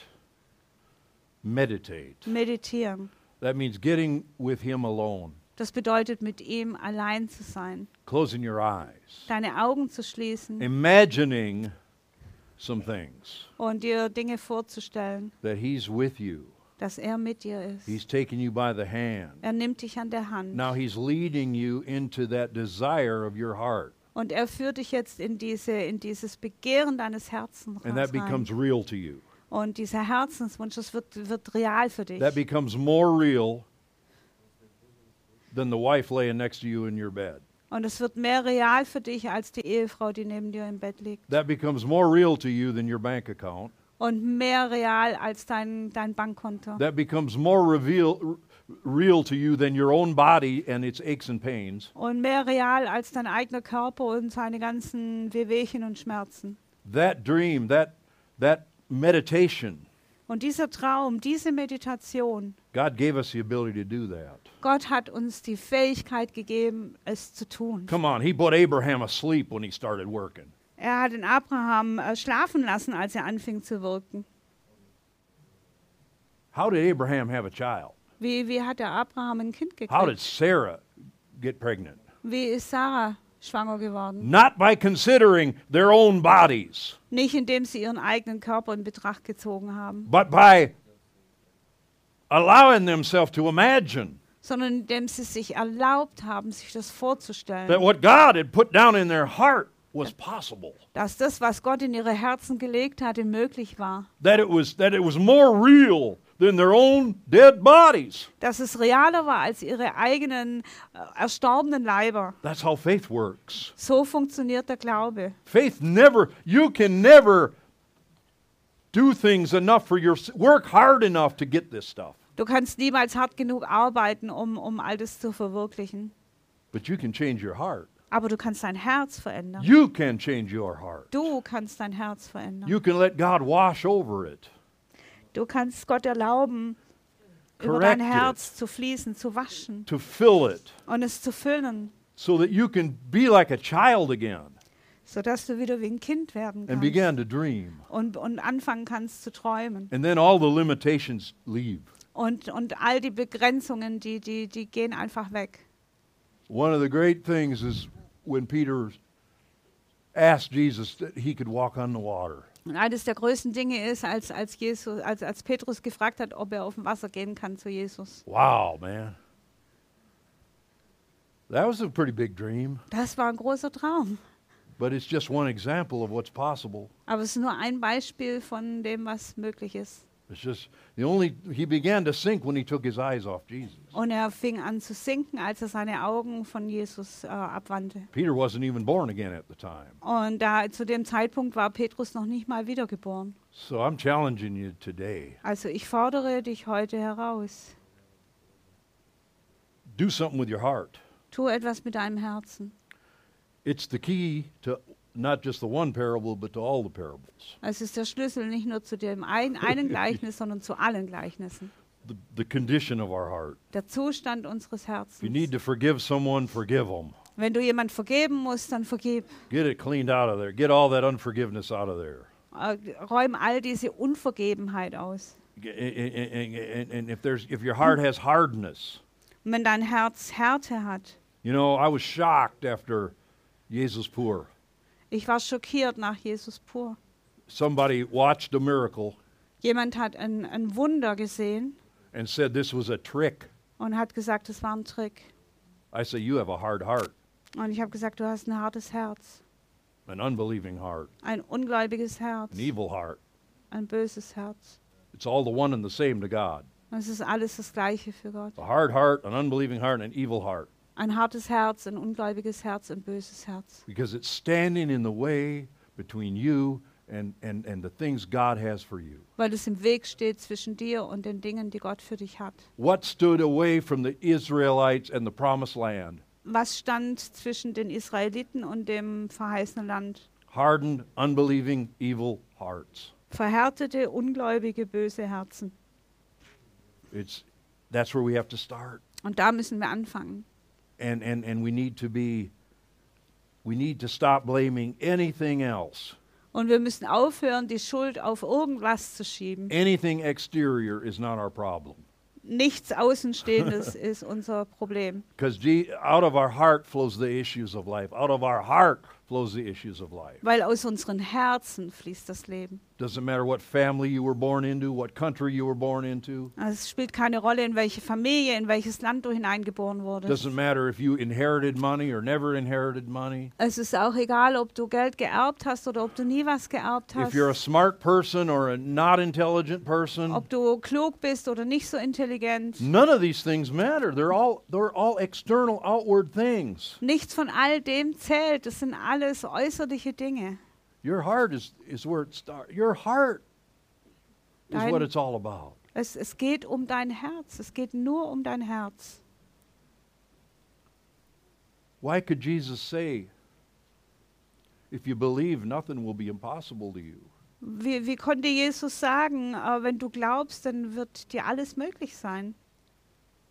Speaker 1: Meditate.
Speaker 2: Meditieren.
Speaker 1: That means getting with Him alone,
Speaker 2: Das bedeutet, mit ihm allein zu sein,
Speaker 1: closing your eyes,
Speaker 2: deine Augen zu schließen
Speaker 1: imagining some things
Speaker 2: und dir Dinge vorzustellen,
Speaker 1: that He's with you.
Speaker 2: Dass er mit dir ist.
Speaker 1: He's taking you by the hand.
Speaker 2: Er nimmt dich an der Hand
Speaker 1: Now He's leading you into that desire of your heart,
Speaker 2: und er führt dich jetzt in, diese, in dieses Begehren deines Herzens
Speaker 1: and that becomes real to you.
Speaker 2: Und dieser Herzenswunsch, das wird, wird real für dich.
Speaker 1: That becomes more real than the wife laying next to you in your bed.
Speaker 2: Und es wird mehr real für dich als die Ehefrau, die neben dir im Bett liegt.
Speaker 1: That becomes more real to you than your bank account.
Speaker 2: Und mehr real als dein, dein Bankkonto.
Speaker 1: That becomes more reveal, real to you than your own body and its aches and pains.
Speaker 2: Und mehr real als dein eigener Körper und seine ganzen Wehwehchen und Schmerzen.
Speaker 1: That dream, that, that meditation,
Speaker 2: Und dieser Traum, diese Meditation,
Speaker 1: God gave us the ability to do that.
Speaker 2: Gott hat uns die Fähigkeit gegeben, es zu tun.
Speaker 1: Come on, He put Abraham asleep when he started working.
Speaker 2: Er hat den Abraham äh, schlafen lassen, als er anfing zu wirken.
Speaker 1: How did Abraham have a child?
Speaker 2: Wie, wie hat der Abraham ein Kind
Speaker 1: How did
Speaker 2: gekriegt?
Speaker 1: Sarah get pregnant?
Speaker 2: Wie ist Sarah schwanger geworden?
Speaker 1: Not by considering their own bodies,
Speaker 2: Nicht indem sie ihren eigenen Körper in Betracht gezogen haben,
Speaker 1: but by allowing themselves to imagine
Speaker 2: sondern indem sie sich erlaubt haben, sich das
Speaker 1: that
Speaker 2: vorzustellen,
Speaker 1: what God had put down in their heart was possible.
Speaker 2: dass das, was Gott in ihre Herzen gelegt hatte, möglich war.
Speaker 1: That it was that it was more real than their own dead bodies.
Speaker 2: Dass es realer war als ihre eigenen äh, erstorbenen Leiber.
Speaker 1: That's how faith works.
Speaker 2: So funktioniert der Glaube.
Speaker 1: Faith never you can never do things enough for your work hard enough to get this stuff.
Speaker 2: Du kannst niemals hart genug arbeiten, um, um all das zu verwirklichen.
Speaker 1: But you can change your heart.
Speaker 2: Aber du kannst dein Herz verändern.
Speaker 1: You can change your heart.
Speaker 2: Du kannst dein Herz verändern.
Speaker 1: You can let God wash over it.
Speaker 2: Du kannst Gott erlauben, über dein. Herz zu fließen, zu waschen
Speaker 1: to fill it
Speaker 2: und es zu füllen,
Speaker 1: so that you can be like a child again
Speaker 2: sodass du wieder wie ein Kind werden
Speaker 1: and
Speaker 2: kannst
Speaker 1: begin to dream.
Speaker 2: und, und anfangen kannst zu träumen.
Speaker 1: And then all the limitations leave.
Speaker 2: Und, und all die Begrenzungen, die, die, die gehen einfach weg.
Speaker 1: One of the great things is when Peter asked Jesus that he could walk on the water.
Speaker 2: Und eines der größten Dinge ist, als, als, Jesus, als, als Petrus gefragt hat, ob er auf dem Wasser gehen kann zu Jesus.
Speaker 1: Wow, man. That was a pretty big dream,
Speaker 2: Das war ein großer Traum.
Speaker 1: but it's just one example of what's possible.
Speaker 2: Aber es ist nur ein Beispiel von dem, was möglich ist.
Speaker 1: It's just the only he began to sink when he took his eyes off Jesus.
Speaker 2: Und er fing an zu sinken, als er seine Augen von Jesus äh, abwandte.
Speaker 1: Peter wasn't even born again at the time.
Speaker 2: Und da, zu dem Zeitpunkt war Petrus noch nicht mal wiedergeboren.
Speaker 1: So I'm challenging you today.
Speaker 2: Also ich fordere dich heute heraus.
Speaker 1: Do something with your heart.
Speaker 2: Tu etwas mit deinem Herzen.
Speaker 1: It's the key to not just the one parable, but to all the parables.
Speaker 2: Es ist der Schlüssel nicht nur zu dem ein, einen Gleichnis, sondern zu allen Gleichnissen.
Speaker 1: The, the condition of our heart.
Speaker 2: Der Zustand unseres
Speaker 1: If you
Speaker 2: Herzens.
Speaker 1: need to forgive someone, forgive them.
Speaker 2: Wenn du jemand vergeben musst, dann vergib.
Speaker 1: Get it cleaned out of there. Get all that unforgiveness out of there.
Speaker 2: Äh, räum all diese Unvergebenheit aus.
Speaker 1: And, and- and if there's if your heart has hardness,
Speaker 2: wenn dein Herz Härte hat,
Speaker 1: you know, I was shocked after Jesus poor.
Speaker 2: Ich war schockiert nach Jesus pur.
Speaker 1: Somebody watched a miracle
Speaker 2: Jemand hat ein, ein Wunder gesehen
Speaker 1: and said this was a trick.
Speaker 2: und hat gesagt, es war ein Trick.
Speaker 1: I say you have a hard heart,
Speaker 2: Und ich habe gesagt, du hast ein hartes Herz,
Speaker 1: an unbelieving heart,
Speaker 2: ein ungläubiges Herz,
Speaker 1: an evil heart.
Speaker 2: ein böses Herz.
Speaker 1: It's all the one and the same to God.
Speaker 2: Das ist alles das Gleiche für Gott.
Speaker 1: A hard heart, an unbelieving heart, and an evil heart.
Speaker 2: Ein hartes Herz, ein ungläubiges Herz, ein böses Herz.
Speaker 1: Because it's standing in the way between you and, and, and the things God has for you.
Speaker 2: Weil es im Weg steht zwischen dir und den Dingen, die Gott für dich hat.
Speaker 1: What stood away from the Israelites and the promised land?
Speaker 2: Was stand zwischen den Israeliten und dem verheißenen Land?
Speaker 1: Hardened, unbelieving, evil hearts.
Speaker 2: Verhärtete, ungläubige, böse Herzen.
Speaker 1: It's, that's where we have to start.
Speaker 2: Und da müssen wir anfangen.
Speaker 1: And, and, and we need to be, we need to stop blaming anything else.
Speaker 2: Und wir müssen aufhören, die Schuld auf irgendwas zu schieben.
Speaker 1: Anything exterior is not our problem.
Speaker 2: Nichts Außenstehendes ist unser Problem.
Speaker 1: Because out of our heart flows the issues of life. Out of our heart flows the issues of life.
Speaker 2: Weil aus unseren Herzen fließt das Leben.
Speaker 1: Doesn't matter what family you were born into, what country you were born into.
Speaker 2: Also es spielt keine Rolle, in welche Familie, in welches Land du hineingeboren wurdest.
Speaker 1: Doesn't matter if you inherited money or never inherited money.
Speaker 2: Es ist auch egal, ob du Geld geerbt hast oder ob du nie was geerbt
Speaker 1: If
Speaker 2: hast.
Speaker 1: you're a smart person or a not intelligent person,
Speaker 2: Ob du klug bist oder nicht so intelligent.
Speaker 1: none of these things matter. They're all they're all external outward things.
Speaker 2: Nichts von all dem zählt. Das sind alles äußerliche Dinge.
Speaker 1: Your heart is is where it starts. Your heart is
Speaker 2: Dein-
Speaker 1: what it's all about.
Speaker 2: Es, es geht um dein Herz. Es geht nur um dein Herz.
Speaker 1: Why could Jesus say, if you believe, nothing will be impossible to you?
Speaker 2: Wie, wie konnte Jesus sagen, äh, wenn du glaubst, dann wird dir alles möglich sein?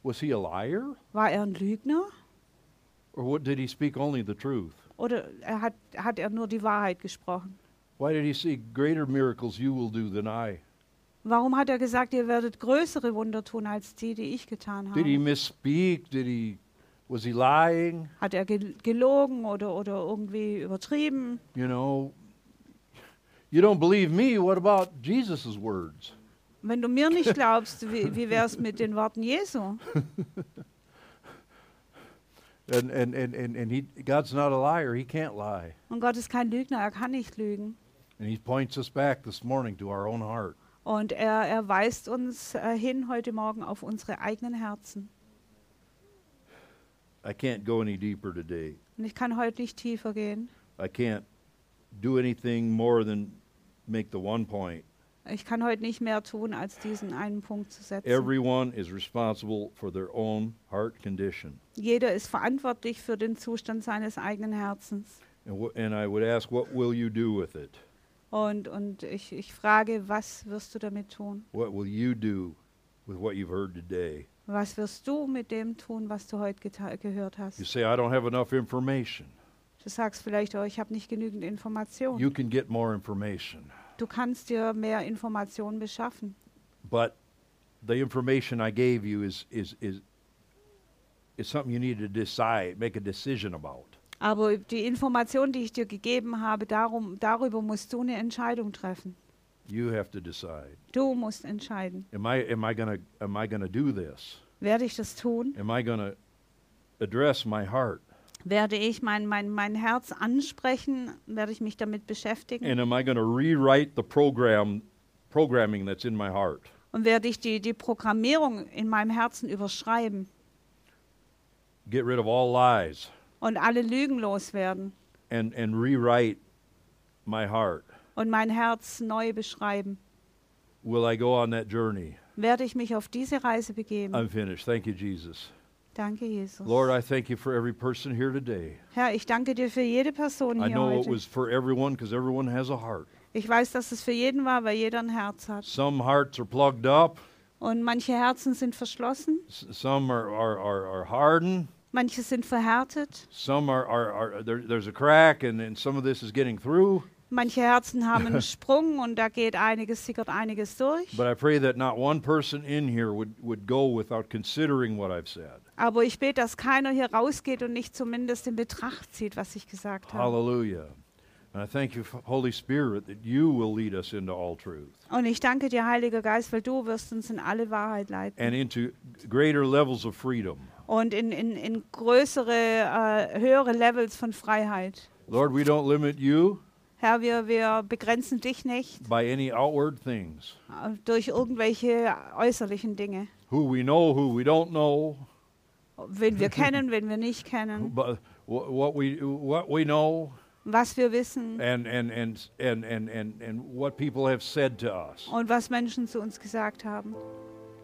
Speaker 1: Was he a liar?
Speaker 2: War er ein Lügner?
Speaker 1: Or what did he speak only the truth?
Speaker 2: Oder er hat, hat er nur die Wahrheit gesprochen?
Speaker 1: Why did he say, greater miracles you will do than I?
Speaker 2: Warum hat er gesagt, ihr werdet größere Wunder tun als die, die ich getan
Speaker 1: Did he
Speaker 2: habe?
Speaker 1: misspeak? Did he was he lying?
Speaker 2: Hat er gel- gelogen oder, oder irgendwie übertrieben?
Speaker 1: You know, you don't believe me. What about Jesus' words?
Speaker 2: Wenn du mir nicht glaubst, wie, wie wäre es mit den Worten Jesu?
Speaker 1: And and and and, and he God's not a liar. He can't lie.
Speaker 2: Und Gott ist kein Lügner, er kann nicht lügen.
Speaker 1: And he points us back this morning to our own heart.
Speaker 2: Und er, er weist uns äh, hin heute Morgen auf unsere eigenen Herzen.
Speaker 1: I can't go any deeper today.
Speaker 2: Und ich kann heute nicht tiefer gehen.
Speaker 1: I can't do anything more than make the one point.
Speaker 2: Ich kann heute nicht mehr tun, als diesen einen Punkt zu setzen.
Speaker 1: Everyone is responsible for their own heart condition.
Speaker 2: Jeder ist verantwortlich für den Zustand seines eigenen Herzens.
Speaker 1: And, wh- and I would ask, what will you do with it?
Speaker 2: Und, und ich, ich frage, was wirst du damit tun?
Speaker 1: What will you do with what you've heard today?
Speaker 2: Was wirst du mit dem tun, was du heute geta- gehört hast?
Speaker 1: You say, I don't have enough information.
Speaker 2: Du sagst vielleicht, oh, ich habe nicht genügend Informationen.
Speaker 1: You can get more information.
Speaker 2: Du kannst dir mehr Informationen beschaffen.
Speaker 1: But the information I gave you is, is, is, is something you need to decide, make a decision about.
Speaker 2: Aber die Information, die ich dir gegeben habe, darum, darüber musst du eine Entscheidung treffen.
Speaker 1: You have to decide.
Speaker 2: Du musst entscheiden.
Speaker 1: Am I, am I to am I gonna do this?
Speaker 2: Werde ich das tun?
Speaker 1: Am I to address my heart?
Speaker 2: Werde ich mein, mein, mein Herz ansprechen? Werde ich mich damit beschäftigen?
Speaker 1: And am I going to rewrite the program, programming that's in my heart?
Speaker 2: Und werde ich die, die Programmierung in meinem Herzen überschreiben
Speaker 1: Get rid of all lies
Speaker 2: und alle Lügen loswerden
Speaker 1: and, and rewrite my heart?
Speaker 2: und mein Herz neu beschreiben?
Speaker 1: Will I go on that journey?
Speaker 2: Werde ich mich auf diese Reise begeben?
Speaker 1: I'm finished. Thank you, Jesus.
Speaker 2: Danke, Jesus.
Speaker 1: Lord, I thank you for every person here today.
Speaker 2: Herr, ich danke dir für jede Person
Speaker 1: I
Speaker 2: hier
Speaker 1: know it
Speaker 2: heute.
Speaker 1: was for everyone because everyone has a heart.
Speaker 2: Ich weiß, dass es für jeden war, weil jeder ein Herz hat.
Speaker 1: Some hearts are plugged up,
Speaker 2: Und manche Herzen sind verschlossen,
Speaker 1: s- some are, are, are, are hardened,
Speaker 2: manche sind verhärtet,
Speaker 1: some are, are, are there, there's a crack, and, and some of this is getting through.
Speaker 2: Manche Herzen haben einen Sprung und da geht einiges, sickert einiges durch.
Speaker 1: But I pray that not one person in here would, would go without considering what I've said.
Speaker 2: Aber ich bete, dass keiner hier rausgeht und nicht zumindest in Betracht zieht, was ich gesagt habe.
Speaker 1: Hallelujah. And I thank you, Holy Spirit, that you will lead us into all truth
Speaker 2: Und ich danke dir, Heiliger Geist, weil du wirst uns in alle Wahrheit leiten.
Speaker 1: and into greater levels of freedom.
Speaker 2: Und in, in, in größere, äh, höhere Levels von Freiheit.
Speaker 1: Lord, we don't limit you.
Speaker 2: Herr, wir, wir begrenzen dich nicht
Speaker 1: by any outward things.
Speaker 2: äh, durch irgendwelche äußerlichen Dinge.
Speaker 1: Who we know, who we don't know,
Speaker 2: Wen wir kennen, wen wir nicht kennen,
Speaker 1: but wh- what we what we know,
Speaker 2: was wir wissen
Speaker 1: and and and and and and, and what people have said to us.
Speaker 2: und was Menschen zu uns gesagt haben.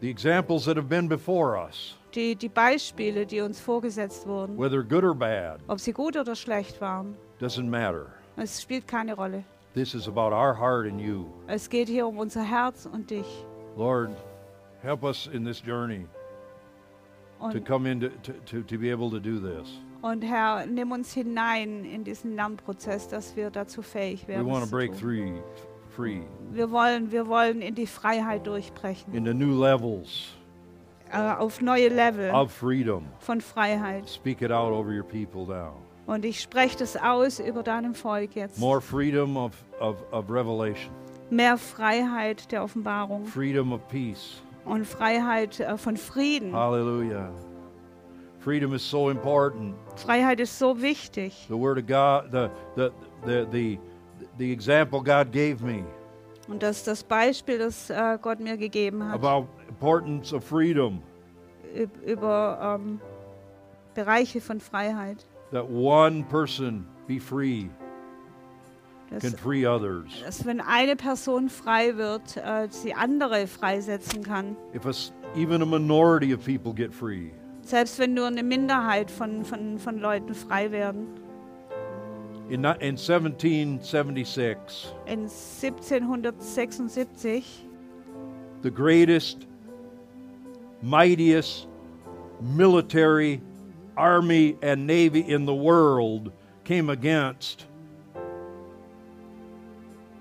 Speaker 1: The examples that have been before us,
Speaker 2: Die, die Beispiele, die uns vorgesetzt wurden,
Speaker 1: whether good or bad,
Speaker 2: ob sie gut oder schlecht waren,
Speaker 1: doesn't matter.
Speaker 2: Es spielt keine Rolle.
Speaker 1: This is about our heart and you.
Speaker 2: Es geht hier um unser Herz und dich.
Speaker 1: Lord, help us in this journey to
Speaker 2: Und,
Speaker 1: come into to, to, to be able to do this.
Speaker 2: und Herr, nimm uns hinein in diesen Lernprozess, dass wir dazu fähig
Speaker 1: We
Speaker 2: werden.
Speaker 1: want
Speaker 2: es
Speaker 1: to break free, free
Speaker 2: Wir wollen, wir wollen in die Freiheit durchbrechen,
Speaker 1: into new levels
Speaker 2: äh, auf neue Level
Speaker 1: of freedom.
Speaker 2: von Freiheit.
Speaker 1: Speak it out over your people now.
Speaker 2: Und ich spreche das aus über deinem Volk jetzt.
Speaker 1: More freedom of, of, of revelation,
Speaker 2: Mehr Freiheit der Offenbarung
Speaker 1: freedom of peace.
Speaker 2: und Freiheit äh, von Frieden.
Speaker 1: Hallelujah. Freedom is so important.
Speaker 2: Freiheit ist so wichtig.
Speaker 1: The word of God, the the the the, the example God gave me
Speaker 2: Und das das Beispiel, das äh, Gott mir gegeben hat,
Speaker 1: about importance of freedom.
Speaker 2: üb- über ähm, Bereiche von Freiheit.
Speaker 1: That one person be free
Speaker 2: Dass,
Speaker 1: can free others.
Speaker 2: dass wenn eine Person frei wird, äh, sie andere freisetzen kann.
Speaker 1: If a even a minority of people get free,
Speaker 2: Selbst wenn nur eine Minderheit von, von, von Leuten frei werden.
Speaker 1: in, in 1776,
Speaker 2: In 1776,
Speaker 1: the greatest, mightiest military, army, and navy in the world came against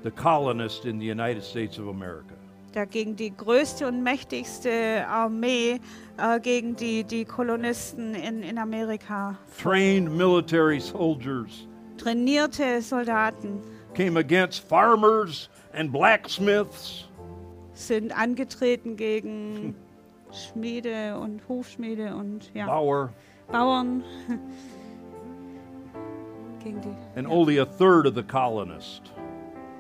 Speaker 1: the colonists in the United States of America.
Speaker 2: dagegen die größte und mächtigste Armee äh, gegen die, die Kolonisten in, in Amerika.
Speaker 1: Trained military soldiers
Speaker 2: Trainierte Soldaten
Speaker 1: came against farmers and blacksmiths
Speaker 2: sind angetreten gegen Schmiede und Hufschmiede und ja,
Speaker 1: Bauer,
Speaker 2: Bauern.
Speaker 1: and only a third of the colonists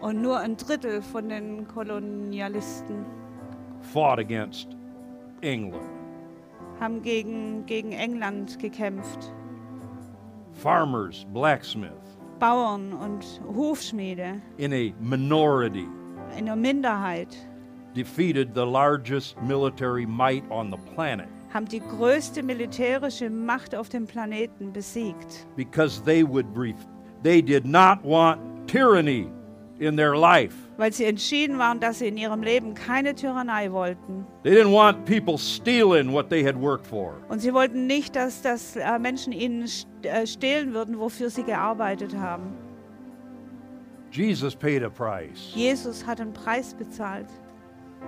Speaker 2: Und nur ein Drittel von den Kolonialisten
Speaker 1: fought against England.
Speaker 2: haben gegen, gegen England gekämpft.
Speaker 1: Farmers, blacksmiths,
Speaker 2: Bauern und Hufschmiede
Speaker 1: in a minority,
Speaker 2: in der Minderheit
Speaker 1: defeated the largest military might on the planet
Speaker 2: haben die größte militärische Macht auf dem Planeten besiegt,
Speaker 1: because they would ref- they did not want tyranny in their life.
Speaker 2: weil sie entschieden waren, dass sie in ihrem Leben keine Tyrannei wollten.
Speaker 1: They didn't want people stealing what they had worked for.
Speaker 2: Und sie wollten nicht, dass, dass äh, Menschen ihnen äh, stehlen würden, wofür sie gearbeitet haben.
Speaker 1: Jesus paid a price.
Speaker 2: Jesus hat einen Preis bezahlt.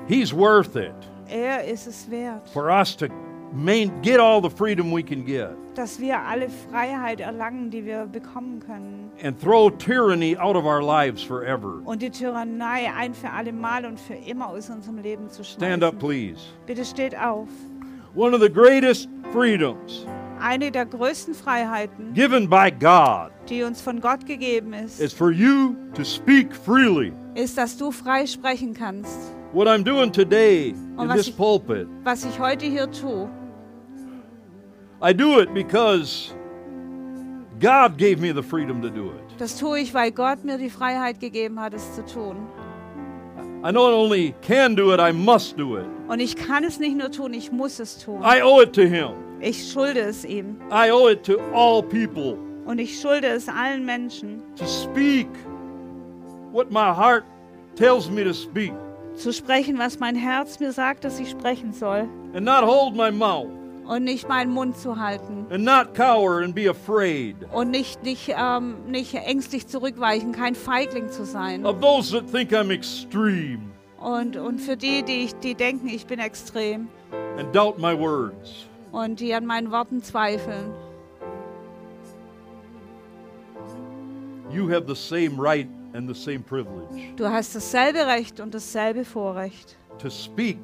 Speaker 1: He's worth it
Speaker 2: Er ist es wert,
Speaker 1: for us to main, get all the freedom we can get
Speaker 2: dass wir alle Freiheit erlangen, die wir bekommen können.
Speaker 1: and throw tyranny out of our lives forever.
Speaker 2: Und die Tyrannei ein für alle Mal und für immer aus unserem Leben zu
Speaker 1: Stand up,
Speaker 2: schmeißen.
Speaker 1: please.
Speaker 2: Bitte steht auf.
Speaker 1: One of the greatest freedoms
Speaker 2: Eine der größten Freiheiten,
Speaker 1: given by God
Speaker 2: die uns von Gott gegeben
Speaker 1: is
Speaker 2: ist,
Speaker 1: for you to speak freely.
Speaker 2: ist, dass du frei sprechen kannst.
Speaker 1: What I'm doing today in this
Speaker 2: ich-
Speaker 1: pulpit,
Speaker 2: Was ich heute hier tue,
Speaker 1: I do it because God gave me the freedom to do it.
Speaker 2: das tue ich, weil Gott mir die Freiheit gegeben hat, es zu tun.
Speaker 1: I not only can do it, I must do it.
Speaker 2: Und ich kann es nicht nur tun, ich muss es tun.
Speaker 1: I owe it to Him.
Speaker 2: Ich schulde es ihm.
Speaker 1: I owe it to all people
Speaker 2: Und ich schulde es allen Menschen,
Speaker 1: to speak what my heart tells me to speak
Speaker 2: zu sprechen, was mein Herz mir sagt, dass ich sprechen soll.
Speaker 1: and not hold my mouth
Speaker 2: Und nicht meinen Mund zu halten.
Speaker 1: and not cower and be afraid
Speaker 2: Und nicht, nicht, ähm, nicht ängstlich zurückweichen, kein Feigling zu sein.
Speaker 1: of those that think I'm extreme
Speaker 2: Und, und für die, die, ich- die denken, ich bin extrem
Speaker 1: and doubt my words.
Speaker 2: und die an meinen Worten zweifeln.
Speaker 1: You have the same right and the same privilege
Speaker 2: Du hast dasselbe Recht und dasselbe Vorrecht,
Speaker 1: to speak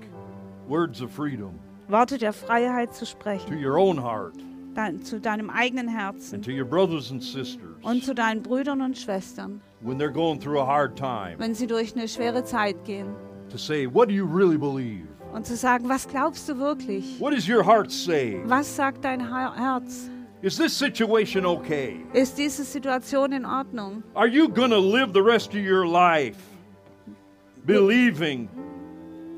Speaker 1: words of freedom
Speaker 2: Worte der Freiheit zu
Speaker 1: to
Speaker 2: sprechen,
Speaker 1: your own heart,
Speaker 2: dein, zu deinem eigenen
Speaker 1: and
Speaker 2: Herzen
Speaker 1: to your brothers and sisters
Speaker 2: und zu deinen Brüdern und Schwestern,
Speaker 1: when they're going through a hard time
Speaker 2: wenn sie durch eine schwere Zeit gehen.
Speaker 1: to say, What do you really believe?
Speaker 2: Und zu sagen, was glaubst du wirklich?
Speaker 1: What does your heart say?
Speaker 2: Was sagt dein Her- Herz?
Speaker 1: Is this situation okay?
Speaker 2: Ist diese Situation in Ordnung?
Speaker 1: Are you going to live the rest of your life believing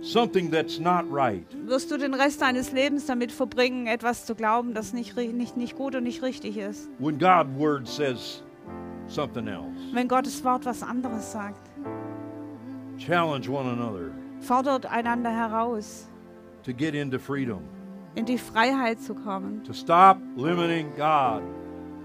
Speaker 1: something that's not right?
Speaker 2: Wirst du den Rest deines Lebens damit verbringen, etwas zu glauben, das nicht, nicht, nicht gut und nicht richtig ist?
Speaker 1: When God's word says something else.
Speaker 2: Wenn Gottes Wort was anderes sagt.
Speaker 1: Challenge one another
Speaker 2: Fordert einander heraus,
Speaker 1: to get into freedom,
Speaker 2: in die Freiheit zu kommen,
Speaker 1: to stop limiting God,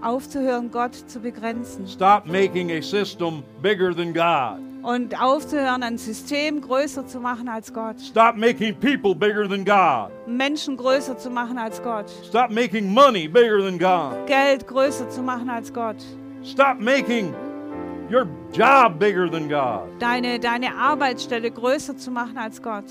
Speaker 2: aufzuhören, Gott zu begrenzen
Speaker 1: stop making a system bigger than God,
Speaker 2: und aufzuhören, ein System größer zu machen als Gott,
Speaker 1: stop making people bigger than God,
Speaker 2: Menschen größer zu machen als Gott,
Speaker 1: stop making money bigger than God,
Speaker 2: Geld größer zu machen als Gott,
Speaker 1: stop making your job bigger than God.
Speaker 2: deine, deine Arbeitsstelle größer zu machen als Gott.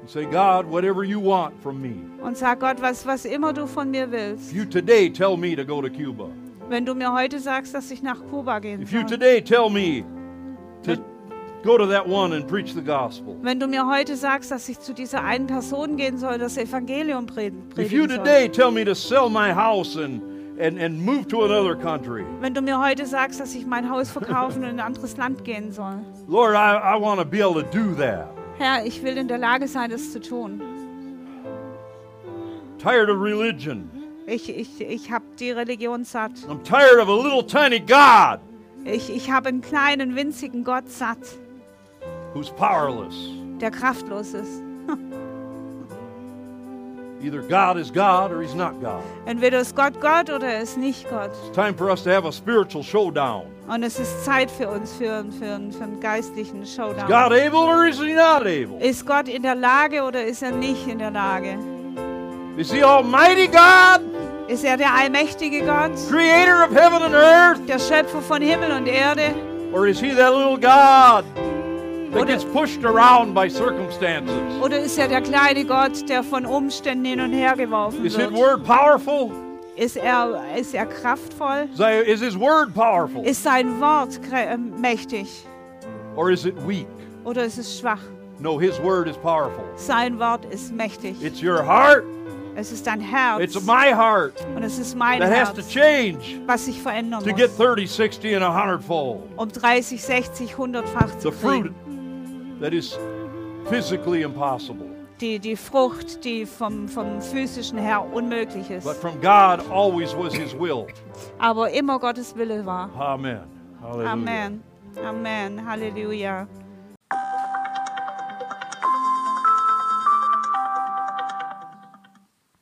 Speaker 1: And say, God, whatever you want from me.
Speaker 2: Und sag Gott, was, was immer du von mir willst.
Speaker 1: If you today tell me to go to Cuba,
Speaker 2: Wenn du mir heute sagst, dass ich nach Kuba gehen
Speaker 1: if you
Speaker 2: soll.
Speaker 1: today tell me to go to that one and preach the gospel,
Speaker 2: Wenn du mir heute sagst, dass ich zu dieser einen Person gehen soll, das Evangelium pre-
Speaker 1: if you
Speaker 2: predigen soll.
Speaker 1: today tell me to sell my house and, and, and move to another country,
Speaker 2: Wenn du mir heute sagst, dass ich mein Haus verkaufen und in ein anderes Land gehen soll.
Speaker 1: Lord, I, I want to be able to do that.
Speaker 2: Herr, ich will in der Lage sein, das zu tun.
Speaker 1: Tired of religion.
Speaker 2: Ich, ich, ich habe die Religion satt.
Speaker 1: I'm tired of a little tiny God
Speaker 2: Ich, ich habe einen kleinen, winzigen Gott satt,
Speaker 1: who's powerless.
Speaker 2: der kraftlos ist.
Speaker 1: Either God is God or he's not God.
Speaker 2: Entweder ist Gott Gott oder er ist nicht Gott.
Speaker 1: It's time for us to have a spiritual showdown.
Speaker 2: Und es ist Zeit für uns, für, für, für einen geistlichen
Speaker 1: Is
Speaker 2: Showdown.
Speaker 1: God able or is he not able?
Speaker 2: Ist Gott in der Lage oder ist er nicht in der Lage?
Speaker 1: Is he Almighty God,
Speaker 2: Ist er der allmächtige Gott,
Speaker 1: creator of heaven and earth?
Speaker 2: der Schöpfer von Himmel und Erde?
Speaker 1: Or is he that little God that
Speaker 2: Oder-
Speaker 1: gets pushed around by circumstances?
Speaker 2: Oder ist er der kleine Gott, der von Umständen hin und her geworfen
Speaker 1: Is his
Speaker 2: wird?
Speaker 1: word powerful?
Speaker 2: Ist er, ist er kraftvoll?
Speaker 1: Is Is his word powerful?
Speaker 2: Ist sein Wort äh, mächtig?
Speaker 1: Or is it weak?
Speaker 2: Oder ist es schwach?
Speaker 1: No, his word is powerful.
Speaker 2: Sein Wort ist mächtig.
Speaker 1: It's your heart,
Speaker 2: Es ist dein Herz.
Speaker 1: it's my heart
Speaker 2: Und es ist mein
Speaker 1: that has to
Speaker 2: Herz,
Speaker 1: change
Speaker 2: was sich verändern
Speaker 1: to get
Speaker 2: muss.
Speaker 1: 30, 60, and 100 fold.
Speaker 2: Um 30, 60, 100-fach zu
Speaker 1: The fruit
Speaker 2: kriegen.
Speaker 1: that is physically impossible.
Speaker 2: Die, die Frucht, die vom, vom physischen her unmöglich ist.
Speaker 1: But from God always was his will.
Speaker 2: Aber immer Gottes Wille war.
Speaker 1: Amen. Hallelujah.
Speaker 2: Amen. Amen. Halleluja.